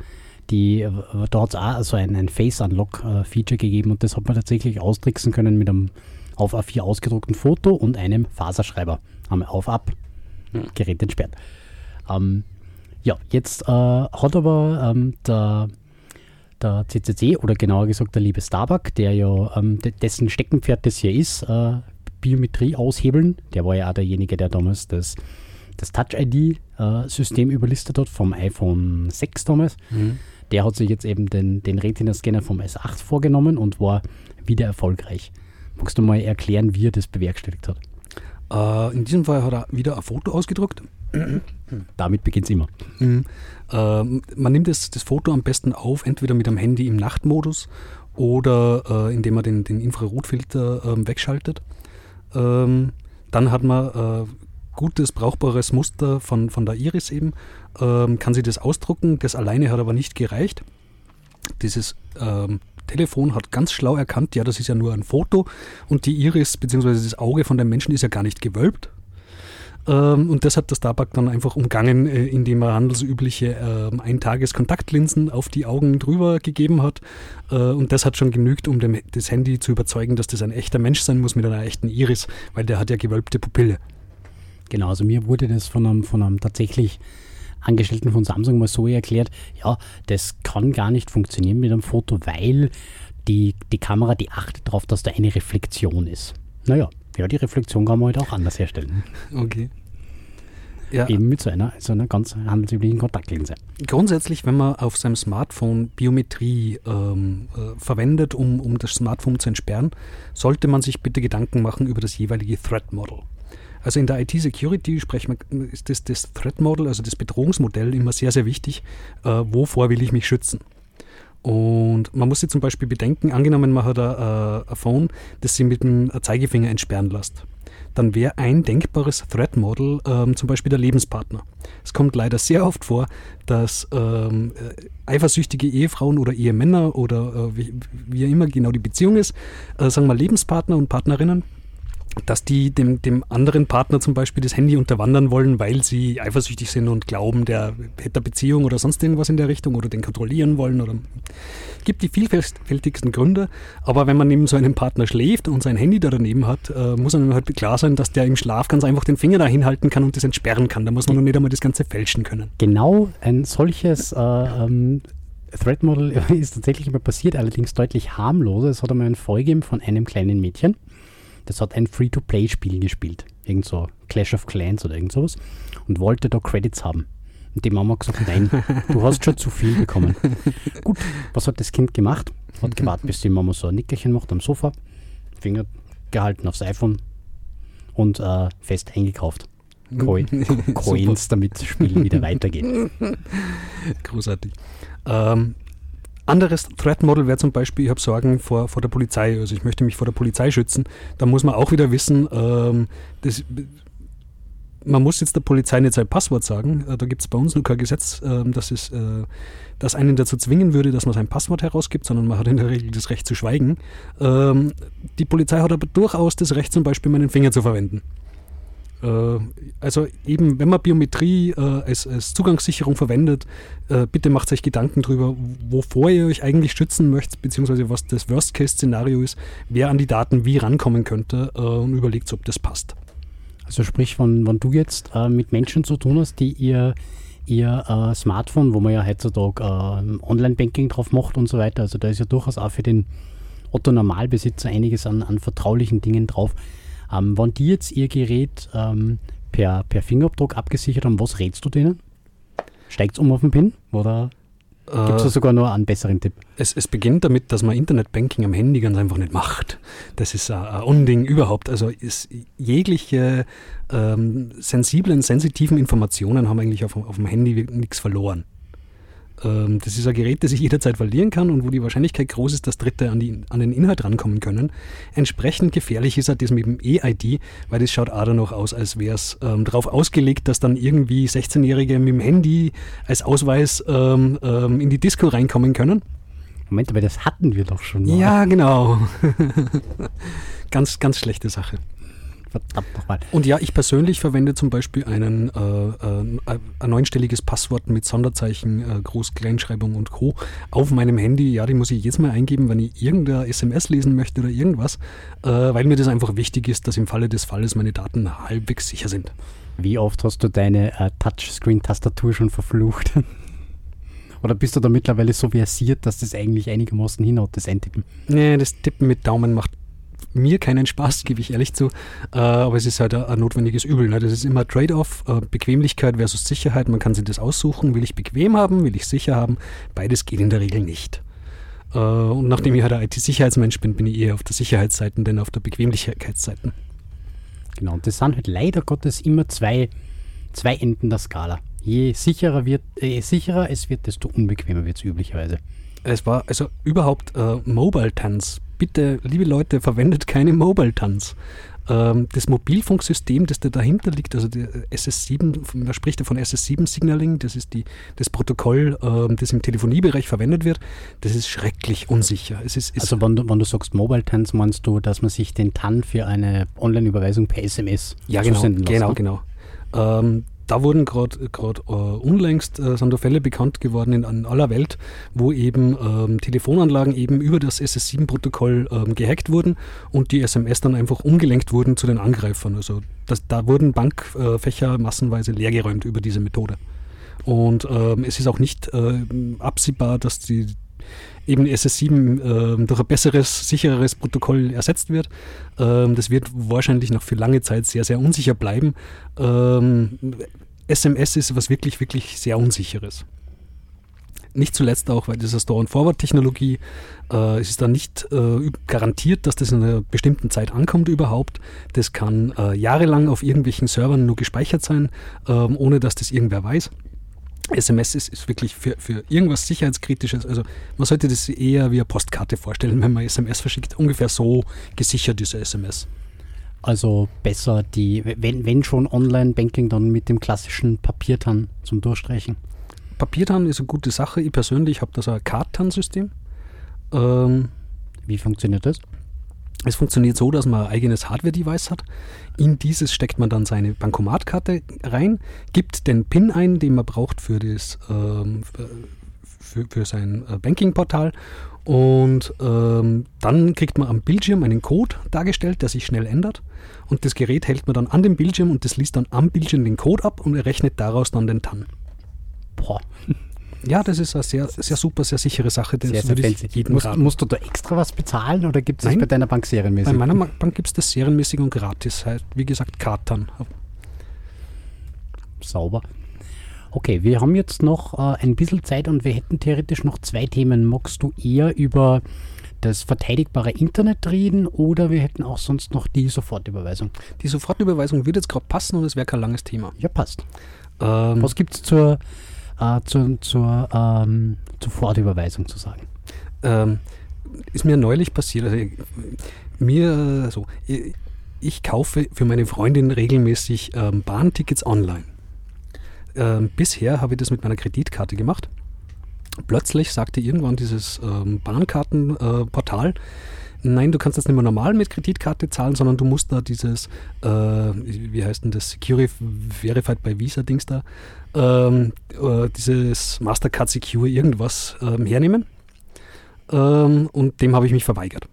die, äh, da hat es auch so ein, ein Face-Unlock-Feature gegeben und das hat man tatsächlich austricksen können mit einem auf A4 ausgedruckten Foto und einem Faserschreiber. Einmal auf-ab, Gerät entsperrt. Ähm, ja, jetzt äh, hat aber ähm, der, der CCC oder genauer gesagt der liebe Starbuck, der ja ähm, de- dessen Steckenpferd das hier ist, äh, Biometrie aushebeln, der war ja auch derjenige, der damals das, das Touch-ID-System überlistet hat vom iPhone 6 damals. Der hat sich jetzt eben den, den Retina-Scanner vom S8 vorgenommen und war wieder erfolgreich. Magst du mal erklären, wie er das bewerkstelligt hat? Äh, in diesem Fall hat er wieder ein Foto ausgedruckt. Damit beginnt es immer. Mhm. Ähm, man nimmt das, das Foto am besten auf, entweder mit dem Handy im Nachtmodus oder äh, indem man den, den Infrarotfilter ähm, wegschaltet. Ähm, dann hat man äh, gutes, brauchbares Muster von, von der Iris eben, ähm, kann sie das ausdrucken. Das alleine hat aber nicht gereicht. Dieses ähm, Telefon hat ganz schlau erkannt, ja, das ist ja nur ein Foto und die Iris bzw. das Auge von dem Menschen ist ja gar nicht gewölbt. Ähm, und das hat das Tabak dann einfach umgangen, äh, indem er handelsübliche äh, Eintageskontaktlinsen auf die Augen drüber gegeben hat. Äh, und das hat schon genügt, um das Handy zu überzeugen, dass das ein echter Mensch sein muss mit einer echten Iris, weil der hat ja gewölbte Pupille. Genau, also mir wurde das von einem, von einem tatsächlich Angestellten von Samsung mal so erklärt, ja, das kann gar nicht funktionieren mit einem Foto, weil die, die Kamera, die achtet darauf, dass da eine Reflexion ist. Naja, ja, die Reflexion kann man halt auch anders herstellen. Okay. Ja, Eben mit so einer, so einer ganz handelsüblichen Kontaktlinse. grundsätzlich, wenn man auf seinem Smartphone Biometrie ähm, äh, verwendet, um, um das Smartphone zu entsperren, sollte man sich bitte Gedanken machen über das jeweilige Threat Model. Also in der IT-Security ist das, das Threat Model, also das Bedrohungsmodell, immer sehr, sehr wichtig. Äh, wovor will ich mich schützen? Und man muss sich zum Beispiel bedenken, angenommen, man hat ein, äh, ein Phone, das sie mit dem Zeigefinger entsperren lässt. Dann wäre ein denkbares Threat Model ähm, zum Beispiel der Lebenspartner. Es kommt leider sehr oft vor, dass ähm, äh, eifersüchtige Ehefrauen oder Ehemänner oder äh, wie, wie immer genau die Beziehung ist, äh, sagen wir Lebenspartner und Partnerinnen, dass die dem, dem anderen Partner zum Beispiel das Handy unterwandern wollen, weil sie eifersüchtig sind und glauben, der hätte eine Beziehung oder sonst irgendwas in der Richtung oder den kontrollieren wollen oder gibt die vielfältigsten Gründe. Aber wenn man neben so einem Partner schläft und sein Handy da daneben hat, äh, muss einem halt klar sein, dass der im Schlaf ganz einfach den Finger dahin halten kann und das entsperren kann. Da muss man noch nicht einmal das Ganze fälschen können. Genau ein solches äh, ähm, Threat Model ist tatsächlich mal passiert, allerdings deutlich harmloser. Es hat einmal ein gegeben von einem kleinen Mädchen. Das hat ein Free-to-Play-Spiel gespielt. Irgend so Clash of Clans oder irgend sowas. Und wollte da Credits haben. Und die Mama hat gesagt, nein, du hast schon zu viel bekommen. Gut, was hat das Kind gemacht? Hat gewartet, bis die Mama so ein Nickerchen macht am Sofa, Finger gehalten aufs iPhone und äh, fest eingekauft. Coin, Coins, damit das Spiel wieder weitergeht. Großartig. Ähm, anderes Threat Model wäre zum Beispiel, ich habe Sorgen vor, vor der Polizei, also ich möchte mich vor der Polizei schützen. Da muss man auch wieder wissen, ähm, das, man muss jetzt der Polizei nicht sein Passwort sagen. Äh, da gibt es bei uns nur kein Gesetz, ähm, dass es äh, das einen dazu zwingen würde, dass man sein Passwort herausgibt, sondern man hat in der Regel das Recht zu schweigen. Ähm, die Polizei hat aber durchaus das Recht, zum Beispiel meinen Finger zu verwenden. Äh, also eben, wenn man Biometrie äh, als, als Zugangssicherung verwendet, äh, bitte macht euch Gedanken darüber, wovor ihr euch eigentlich schützen möchtet, beziehungsweise was das Worst-Case-Szenario ist, wer an die Daten wie rankommen könnte äh, und überlegt, ob das passt. Also sprich, wenn, wenn du jetzt äh, mit Menschen zu tun hast, die ihr, ihr äh, Smartphone, wo man ja heutzutage Online-Banking drauf macht und so weiter, also da ist ja durchaus auch für den Otto-Normalbesitzer einiges an, an vertraulichen Dingen drauf. Ähm, wenn die jetzt ihr Gerät ähm, per, per Fingerabdruck abgesichert haben, was rätst du denen? Steigt es um auf den PIN? Oder gibt es da sogar noch einen besseren Tipp? Es, es beginnt damit, dass man Internetbanking am Handy ganz einfach nicht macht. Das ist ein, Unding überhaupt. Also jegliche ähm, sensiblen, sensitiven Informationen haben eigentlich auf, auf dem Handy nichts verloren. Ähm, das ist ein Gerät, das sich jederzeit verlieren kann und wo die Wahrscheinlichkeit groß ist, dass Dritte an, die, an den Inhalt rankommen können. Entsprechend gefährlich ist halt das mit dem E-ID, weil das schaut auch noch aus, als wäre es ähm, darauf ausgelegt, dass dann irgendwie 16-Jährige mit dem Handy als Ausweis ähm, ähm, in die Disco reinkommen können. Moment, aber das hatten wir doch schon mal. Ja, genau. ganz, ganz schlechte Sache. Verdammt nochmal. Und ja, ich persönlich verwende zum Beispiel einen, äh, äh, ein neunstelliges Passwort mit Sonderzeichen, äh, Groß-, Kleinschreibung und Co. auf meinem Handy. Ja, die muss ich jedes Mal eingeben, wenn ich irgendeine SMS lesen möchte oder irgendwas, äh, weil mir das einfach wichtig ist, dass im Falle des Falles meine Daten halbwegs sicher sind. Wie oft hast du deine äh, Touchscreen-Tastatur schon verflucht? Oder bist du da mittlerweile so versiert, dass das eigentlich einigermaßen hinhaut, das Eintippen? Nee, das Tippen mit Daumen macht mir keinen Spaß, gebe ich ehrlich zu. Äh, aber es ist halt ein, ein notwendiges Übel. Ne? Das ist immer Trade-off, äh, Bequemlichkeit versus Sicherheit. Man kann sich das aussuchen. Will ich bequem haben, will ich sicher haben? Beides geht in der Regel nicht. Äh, und nachdem ich halt ein IT-Sicherheitsmensch bin, bin ich eher auf der Sicherheitsseite, denn auf der Bequemlichkeitsseite. Genau, und das sind halt leider Gottes immer zwei, zwei Enden der Skala. Je sicherer, wird, äh, je sicherer es wird, desto unbequemer wird es üblicherweise. Es war also überhaupt äh, Mobile-Tanz. Bitte, liebe Leute, verwendet keine Mobile-Tanz. Ähm, das Mobilfunksystem, das da dahinter liegt, also der SS7, man spricht ja von SS7-Signaling, das ist die, das Protokoll, ähm, das im Telefoniebereich verwendet wird, das ist schrecklich unsicher. Es ist, ist Also wenn du, wenn du sagst Mobile Tans, meinst du, dass man sich den TAN für eine Online-Überweisung per SMS Ja, genau, zusenden lässt, genau, ne? genau. Ähm, da wurden gerade äh, unlängst äh, sind da Fälle bekannt geworden in, in aller Welt, wo eben ähm, Telefonanlagen eben über das SS7-Protokoll ähm, gehackt wurden und die SMS dann einfach umgelenkt wurden zu den Angreifern. Also das, da wurden Bankfächer massenweise leergeräumt über diese Methode. Und ähm, es ist auch nicht äh, absehbar, dass die eben SS7 ähm, durch ein besseres, sichereres Protokoll ersetzt wird. Ähm, das wird wahrscheinlich noch für lange Zeit sehr, sehr unsicher bleiben. Ähm, SMS ist was wirklich, wirklich sehr Unsicheres. Nicht zuletzt auch, weil ist Store-and-Forward-Technologie. Äh, es ist dann nicht äh, garantiert, dass das in einer bestimmten Zeit ankommt überhaupt. Das kann äh, jahrelang auf irgendwelchen Servern nur gespeichert sein, ähm, ohne dass das irgendwer weiß. SMS ist, ist wirklich für, für irgendwas Sicherheitskritisches. Also man sollte das eher wie eine Postkarte vorstellen, wenn man SMS verschickt. Ungefähr so gesichert ist eine SMS. Also besser die, wenn, wenn schon Online-Banking, dann mit dem klassischen Papiertan zum Durchstreichen. Papiertan ist eine gute Sache. Ich persönlich habe das ein Kartan-System. Ähm, Wie funktioniert das? Es funktioniert so, dass man ein eigenes Hardware-Device hat. In dieses steckt man dann seine Bankomatkarte rein, gibt den PIN ein, den man braucht für, das, ähm, für, für sein äh, Banking-Portal. Und ähm, dann kriegt man am Bildschirm einen Code dargestellt, der sich schnell ändert. Und das Gerät hält man dann an dem Bildschirm und das liest dann am Bildschirm den Code ab und errechnet daraus dann den TAN. Boah, Ja, das ist eine sehr, sehr super, sehr sichere Sache. Das sehr, sehr fancy. Musst, musst du da extra was bezahlen oder gibt es das bei deiner Bank serienmäßig? Bei meiner Bank gibt es das serienmäßig und gratis. Halt, wie gesagt, Kartan. Sauber. Okay, wir haben jetzt noch äh, ein bisschen Zeit und wir hätten theoretisch noch zwei Themen. Magst du eher über das verteidigbare Internet reden oder wir hätten auch sonst noch die Sofortüberweisung? Die Sofortüberweisung würde jetzt gerade passen und es wäre kein langes Thema. Ja, passt. Ähm, Was gibt es zur, äh, zur, zur ähm, Sofortüberweisung zu sagen? ähm, ist mir neulich passiert. Also, ich- mir äh, so, ich, ich kaufe für meine Freundin regelmäßig ähm, Bahntickets online. Ähm, bisher habe ich das mit meiner Kreditkarte gemacht. Plötzlich sagte irgendwann dieses ähm, Bahnkartenportal, äh, nein, du kannst das nicht mehr normal mit Kreditkarte zahlen, sondern du musst da dieses, äh, wie heißt denn das, Security Verified by Visa Dings da, ähm, äh, dieses Mastercard Secure irgendwas ähm, hernehmen. Ähm, und dem habe ich mich verweigert.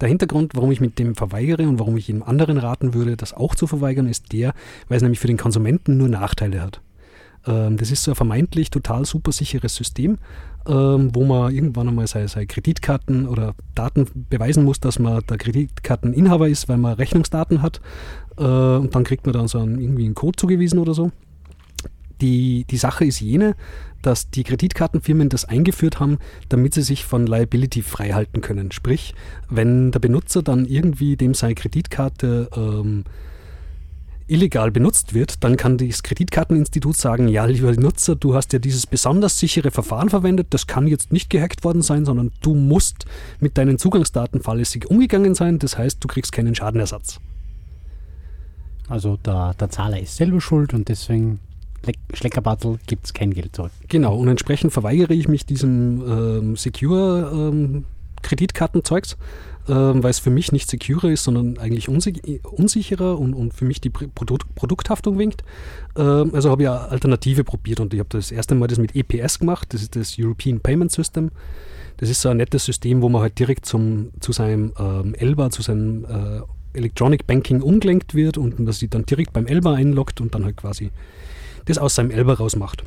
Der Hintergrund, warum ich mit dem verweigere und warum ich jedem anderen raten würde, das auch zu verweigern, ist der, weil es nämlich für den Konsumenten nur Nachteile hat. Ähm, das ist so ein vermeintlich total super sicheres System, ähm, wo man irgendwann einmal seine, seine Kreditkarten oder Daten beweisen muss, dass man der Kreditkarteninhaber ist, weil man Rechnungsdaten hat. Äh, und dann kriegt man dann so einen, irgendwie einen Code zugewiesen oder so. Die, die Sache ist jene, dass die Kreditkartenfirmen das eingeführt haben, damit sie sich von Liability freihalten können. Sprich, wenn der Benutzer dann irgendwie dem seine Kreditkarte ähm, illegal benutzt wird, dann kann das Kreditkarteninstitut sagen, ja, lieber Nutzer, du hast ja dieses besonders sichere Verfahren verwendet, das kann jetzt nicht gehackt worden sein, sondern du musst mit deinen Zugangsdaten fahrlässig umgegangen sein, das heißt, du kriegst keinen Schadenersatz. Also der, der Zahler ist selber schuld und deswegen Leck- Schleckerbattel gibt es kein Geld zurück. Genau, und entsprechend verweigere ich mich diesem ähm, Secure-Kreditkartenzeugs, ähm, weil es für mich nicht secure ist, sondern eigentlich unsi unsicherer und, und für mich die Pr- Produkt Produkthaftung winkt. Ähm, also habe ich eine Alternative probiert und ich habe das erste Mal das mit EPS gemacht, das ist das European Payment System. Das ist so ein nettes System, wo man halt direkt zum, zu seinem ähm, ELBA, zu seinem äh, Electronic Banking umgelenkt wird und man sich dann direkt beim ELBA einloggt und dann halt quasi das aus seinem ELBA rausmacht.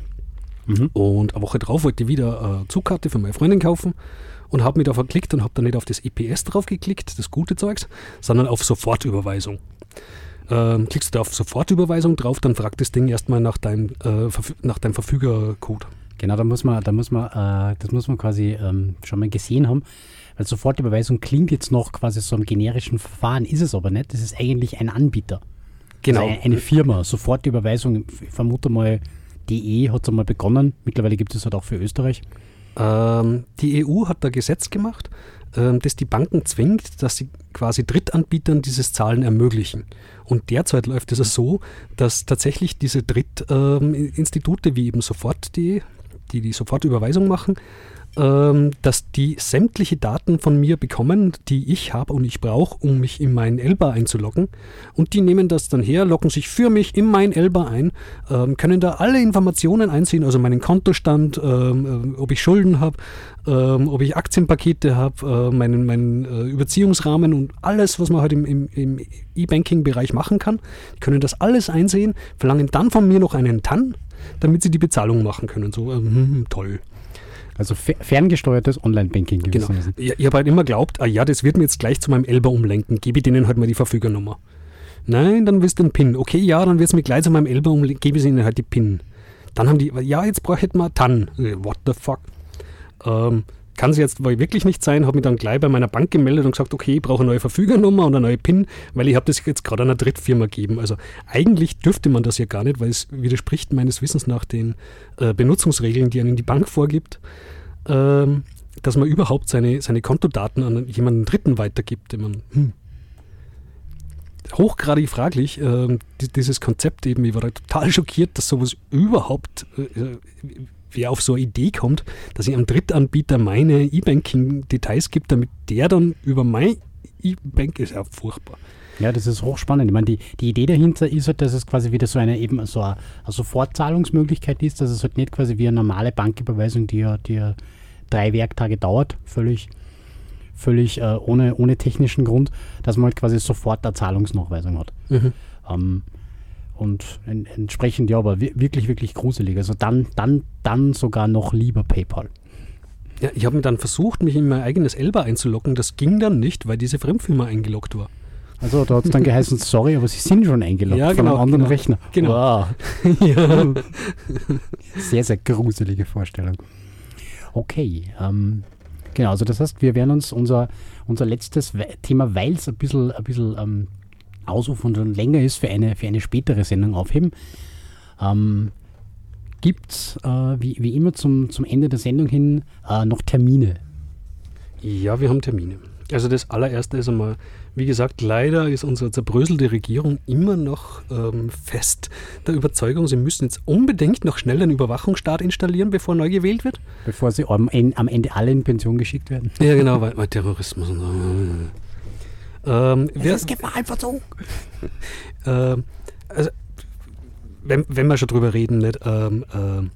Und eine Woche drauf wollte ich wieder eine Zugkarte für meine Freundin kaufen und habe mich da verklickt und habe dann nicht auf das EPS drauf geklickt, das gute Zeugs, sondern auf Sofortüberweisung. Ähm, klickst du da auf Sofortüberweisung drauf, dann fragt das Ding erstmal nach deinem, äh, nach deinem Verfügercode. Genau, da muss man, da muss man, äh, das muss man quasi ähm, schon mal gesehen haben. Weil Sofortüberweisung klingt jetzt noch quasi so einem generischen Verfahren, ist es aber nicht. Das ist eigentlich ein Anbieter. Genau. Also eine, eine Firma. Sofortüberweisung, ich vermute mal, DE hat es einmal begonnen. Mittlerweile gibt es halt auch für Österreich. Ähm, die EU hat da Gesetz gemacht, ähm, das die Banken zwingt, dass sie quasi Drittanbietern dieses Zahlen ermöglichen. Und derzeit läuft es so, dass tatsächlich diese Drittinstitute wie eben Sofort.de, die die Sofortüberweisung machen, ähm, dass die sämtliche Daten von mir bekommen, die ich habe und ich brauche, um mich in meinen Elba einzuloggen. Und die nehmen das dann her, loggen sich für mich in mein Elba ein, ähm, können da alle Informationen einsehen, also meinen Kontostand, ähm, äh, ob ich Schulden habe, ähm, ob ich Aktienpakete habe, äh, meinen, meinen äh, Überziehungsrahmen und alles, was man halt im, im, im E-Banking-Bereich machen kann. Die können das alles einsehen, verlangen dann von mir noch einen TAN, damit sie die Bezahlung machen können. So, ähm, toll. Also fer ferngesteuertes Online-Banking Genau. gewissermaßen. Ich, ich habe halt immer glaubt, ah ja, das wird mir jetzt gleich zu meinem Elber umlenken. Gebe ich denen halt mal die Verfügernummer. Nein, dann willst du den PIN. Okay, ja, dann wird es mir gleich zu meinem Elber umlenken. Gebe ich ihnen halt die PIN. Dann haben die, ja, jetzt brauche ich mal TAN. Äh, What the fuck? Ähm, kann es jetzt wirklich nicht sein, habe mich dann gleich bei meiner Bank gemeldet und gesagt, okay, ich brauche eine neue Verfügernummer und eine neue PIN, weil ich habe das jetzt gerade einer Drittfirma gegeben. Also eigentlich dürfte man das ja gar nicht, weil es widerspricht meines Wissens nach den äh, Benutzungsregeln, die einen die Bank vorgibt, ähm, dass man überhaupt seine, seine Kontodaten an jemanden Dritten weitergibt. Man, hm. Hochgradig fraglich, die, dieses Konzept eben, ich war total schockiert, dass sowas überhaupt, äh, wer auf so eine Idee kommt, dass ich einem Drittanbieter meine E-Banking-Details gibt, damit der dann über mein E-Bank ist ja furchtbar. Ja, das ist hochspannend. Ich meine, die, die Idee dahinter ist halt, dass es quasi wieder so eine eben so eine, eine Sofortzahlungsmöglichkeit ist, dass es halt nicht quasi wie eine normale Banküberweisung, die ja, die ja drei Werktage dauert, völlig, völlig äh, ohne, ohne technischen Grund, dass man halt quasi sofort eine Zahlungsnachweisung hat. Ähm, und en, entsprechend ja, aber wi- wirklich, wirklich gruselig. Also dann, dann, dann sogar noch lieber PayPal. Ja, ich habe mir dann versucht, mich in mein eigenes Elba einzuloggen. Das ging dann nicht, weil diese Fremdfirma eingeloggt war. Also da hat es dann geheißen, sorry, aber Sie sind schon eingeloggt Ja, von genau, einem anderen genau. Rechner. Genau. Wow. ja. Sehr, sehr gruselige Vorstellung. Okay, ähm, genau, also das heißt, wir werden uns unser, unser letztes We Thema, weil es ein bisschen, ein bisschen ähm, ausufernd und länger ist, für eine, für eine spätere Sendung aufheben. Ähm, Gibt es, äh, wie, wie immer zum, zum Ende der Sendung hin, äh, noch Termine? Ja, wir haben Termine. Also das allererste ist einmal, wie gesagt, leider ist unsere zerbröselte Regierung immer noch ähm, fest der Überzeugung, sie müssen jetzt unbedingt noch schnell einen Überwachungsstaat installieren, bevor neu gewählt wird. Bevor sie am, am Ende alle in Pension geschickt werden. Ja, genau, weil, weil Terrorismus und so. Ähm, wer, Gefahrenverzug. ähm, also, wenn, wenn wir schon drüber reden, nicht, ähm, ähm,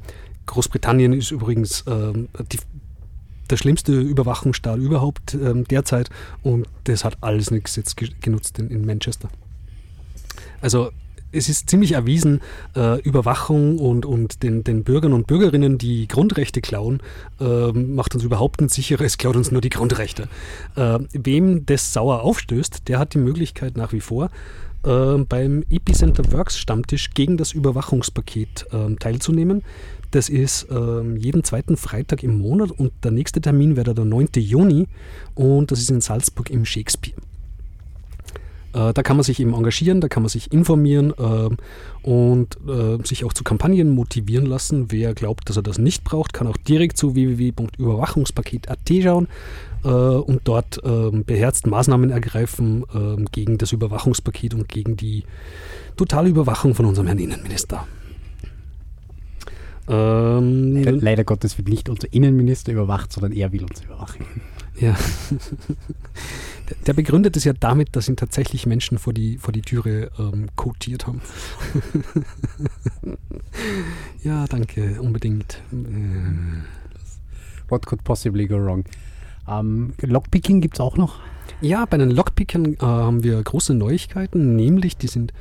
Großbritannien ist übrigens ähm, die, der schlimmste Überwachungsstaat überhaupt ähm, derzeit und das hat alles nichts jetzt ge genutzt in, in Manchester. Also es ist ziemlich erwiesen, äh, Überwachung und, und den, den Bürgern und Bürgerinnen die Grundrechte klauen, ähm, macht uns überhaupt nicht sicherer, es klaut uns nur die Grundrechte. Äh, wem das sauer aufstößt, der hat die Möglichkeit nach wie vor, äh, beim Epicenter Works Stammtisch gegen das Überwachungspaket ähm, teilzunehmen. Das ist ähm, jeden zweiten Freitag im Monat und der nächste Termin wäre der 9. Juni und das ist in Salzburg im Shakespeare. Äh, da kann man sich eben engagieren, da kann man sich informieren ähm, und äh, sich auch zu Kampagnen motivieren lassen. Wer glaubt, dass er das nicht braucht, kann auch direkt zu www.überwachungspaket.at schauen äh, und dort ähm, beherzt Maßnahmen ergreifen ähm, gegen das Überwachungspaket und gegen die totale Überwachung von unserem Herrn Innenminister. Ähm, Le- Leider Gottes wird nicht unser Innenminister überwacht, sondern er will uns überwachen. Ja. Der- begründet es ja damit, dass ihn tatsächlich Menschen vor die, vor die Türe ähm, quotiert haben. ja, danke, unbedingt. Äh, What could possibly go wrong? Ähm, Lockpicking gibt es auch noch. Ja, bei den Lockpickern äh, haben wir große Neuigkeiten, nämlich die sind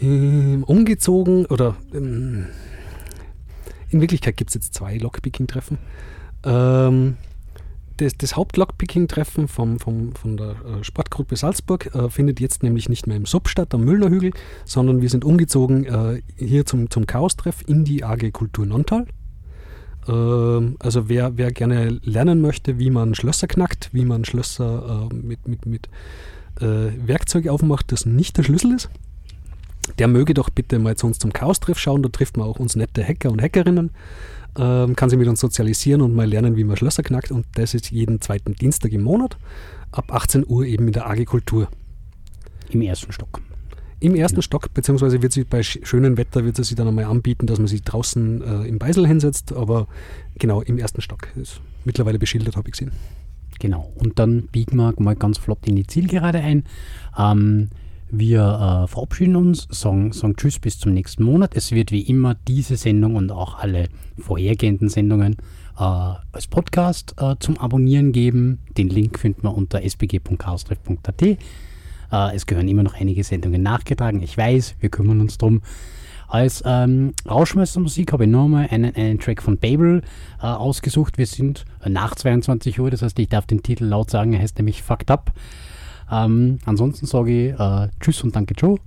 ähm, umgezogen oder ähm, in Wirklichkeit gibt es jetzt zwei Lockpicking-Treffen. Ähm, das, das Haupt-Lockpicking-Treffen vom, vom, von der äh, Sportgruppe Salzburg äh, findet jetzt nämlich nicht mehr im Sub statt, am Müllnerhügel, sondern wir sind umgezogen äh, hier zum, zum Chaos-Treff in die AG Kultur Nontal. Ähm, also wer, wer gerne lernen möchte, wie man Schlösser knackt, wie man Schlösser äh, mit, mit, mit äh, Werkzeug aufmacht, das nicht der Schlüssel ist, der möge doch bitte mal zu uns zum Chaos-Treff schauen. Da trifft man auch uns nette Hacker und Hackerinnen. Ähm, kann sich mit uns sozialisieren und mal lernen, wie man Schlösser knackt. Und das ist jeden zweiten Dienstag im Monat ab 18 Uhr eben in der AG Kultur. Im ersten Stock. Im ersten Stock, beziehungsweise wird sie bei sch- schönem Wetter wird sie sich dann einmal anbieten, dass man sich draußen äh, im Beisel hinsetzt, aber genau im ersten Stock. Ist mittlerweile beschildert, habe ich gesehen. Genau. Und dann biegen wir mal ganz flott in die Zielgerade ein. Ähm, wir äh, verabschieden uns, sagen, sagen Tschüss bis zum nächsten Monat. Es wird wie immer diese Sendung und auch alle vorhergehenden Sendungen äh, als Podcast äh, zum Abonnieren geben. Den Link findet man unter sbg.chaostreff.at. Äh, es gehören immer noch einige Sendungen nachgetragen. Ich weiß, wir kümmern uns drum. Als ähm, Rauschmeistermusik habe ich nochmal einen, einen Track von Babel äh, ausgesucht. Wir sind äh, nach 22 Uhr, das heißt, ich darf den Titel laut sagen, er heißt nämlich Fucked Up. Ähm, ansonsten sage ich äh, Tschüss und danke Joe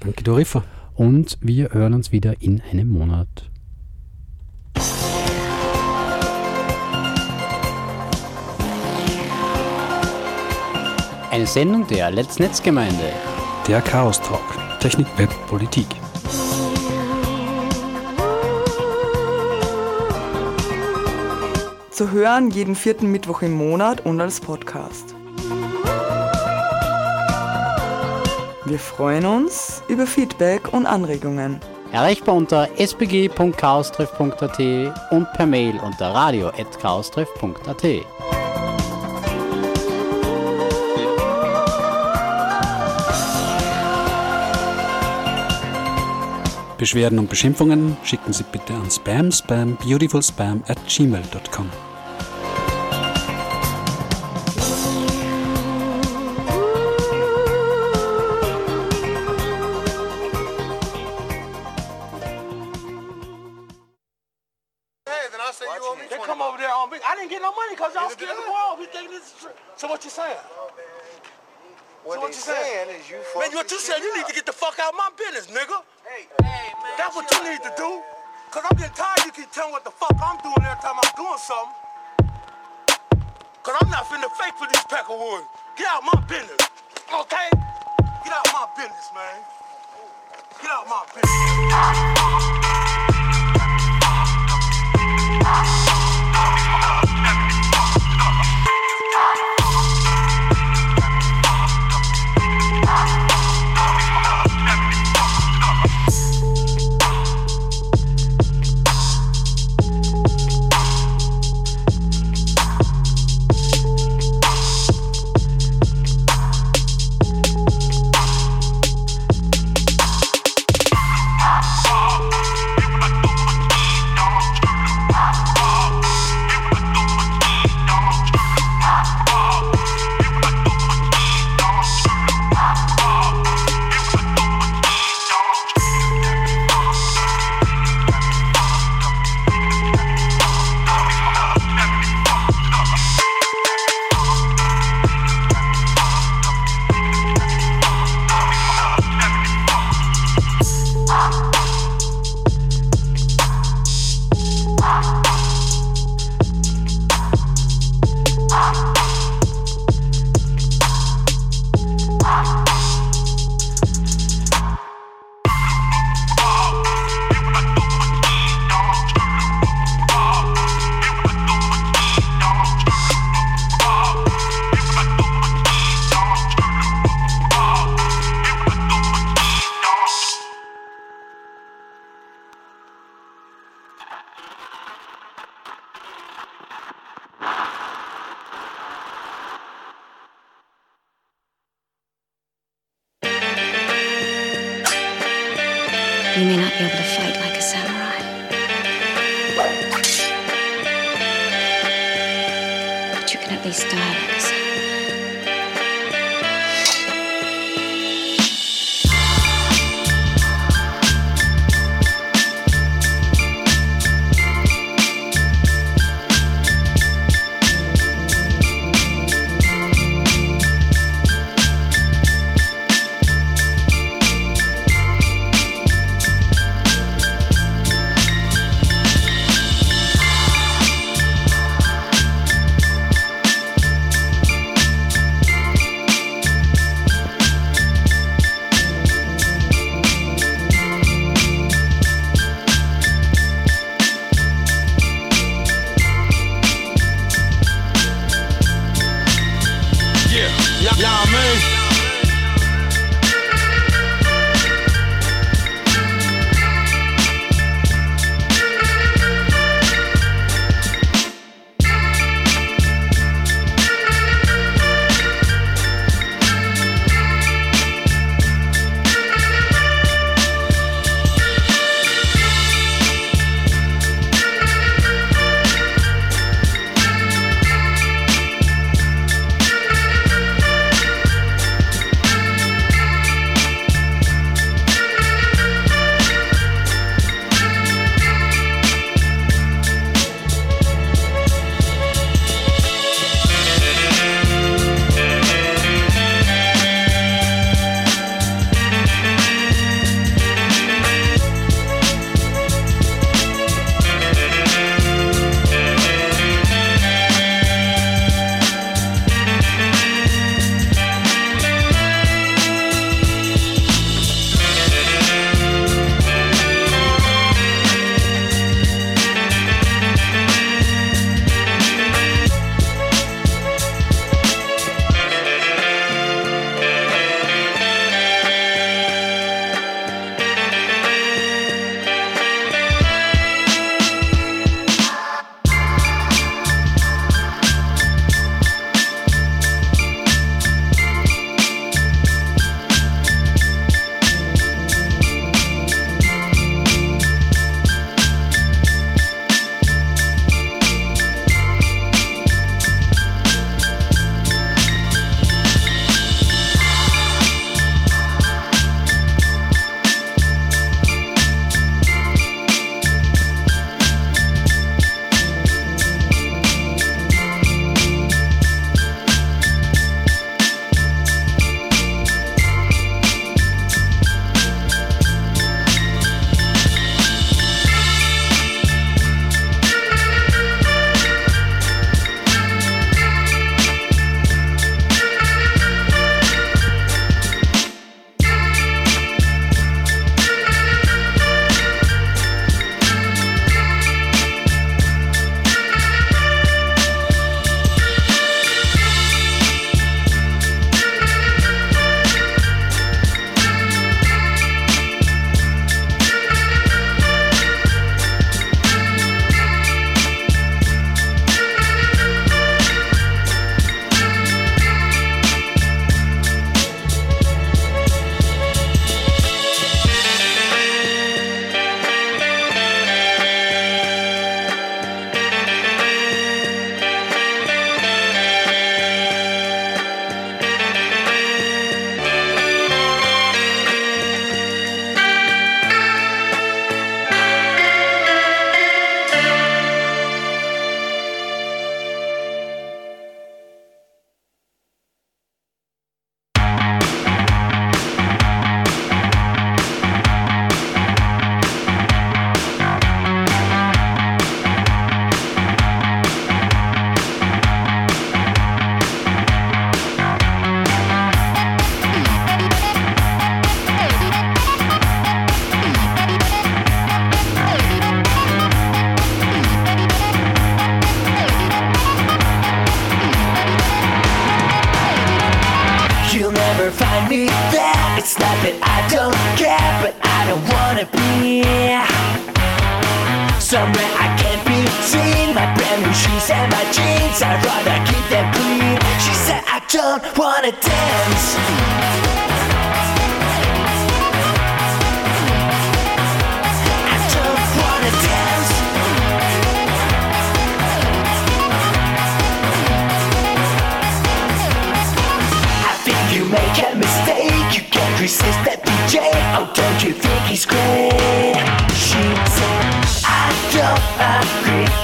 Danke, Dorifa. und wir hören uns wieder in einem Monat. Eine Sendung der Let's Netzgemeinde. Der Chaos Talk. Technik, Web, Politik. Zu hören jeden vierten Mittwoch im Monat und als Podcast. Wir freuen uns über Feedback und Anregungen. Erreichbar unter sbg.chaostreff.at und per Mail unter radio.chaostreff.at. Beschwerden und Beschimpfungen schicken Sie bitte an spam spam beautifulspam at gmail.com. So what you saying? Oh, what So what you saying? saying is you Man, what you saying? You need to get the fuck out of my business, nigga. Hey, That's what you need to do. Cause I'm getting tired you keep telling what the fuck I'm doing every time I'm doing something. Cause I'm not finna fake for these peckerwoods. Get out my business. Okay? Get out my business, man. Get out my business.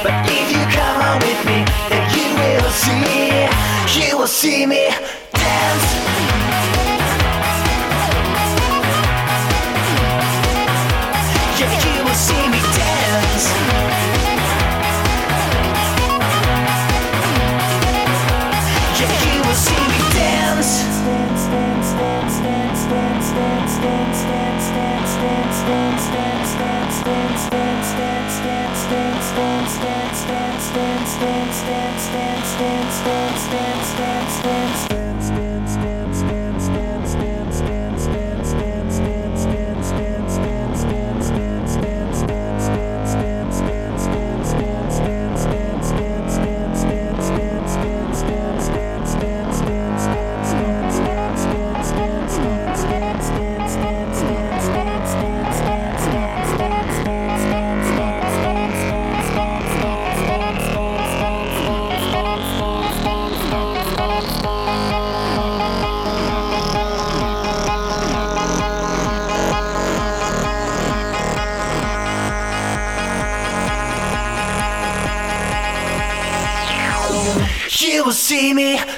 But if you come on with me, then you will see, you will see me dance. see me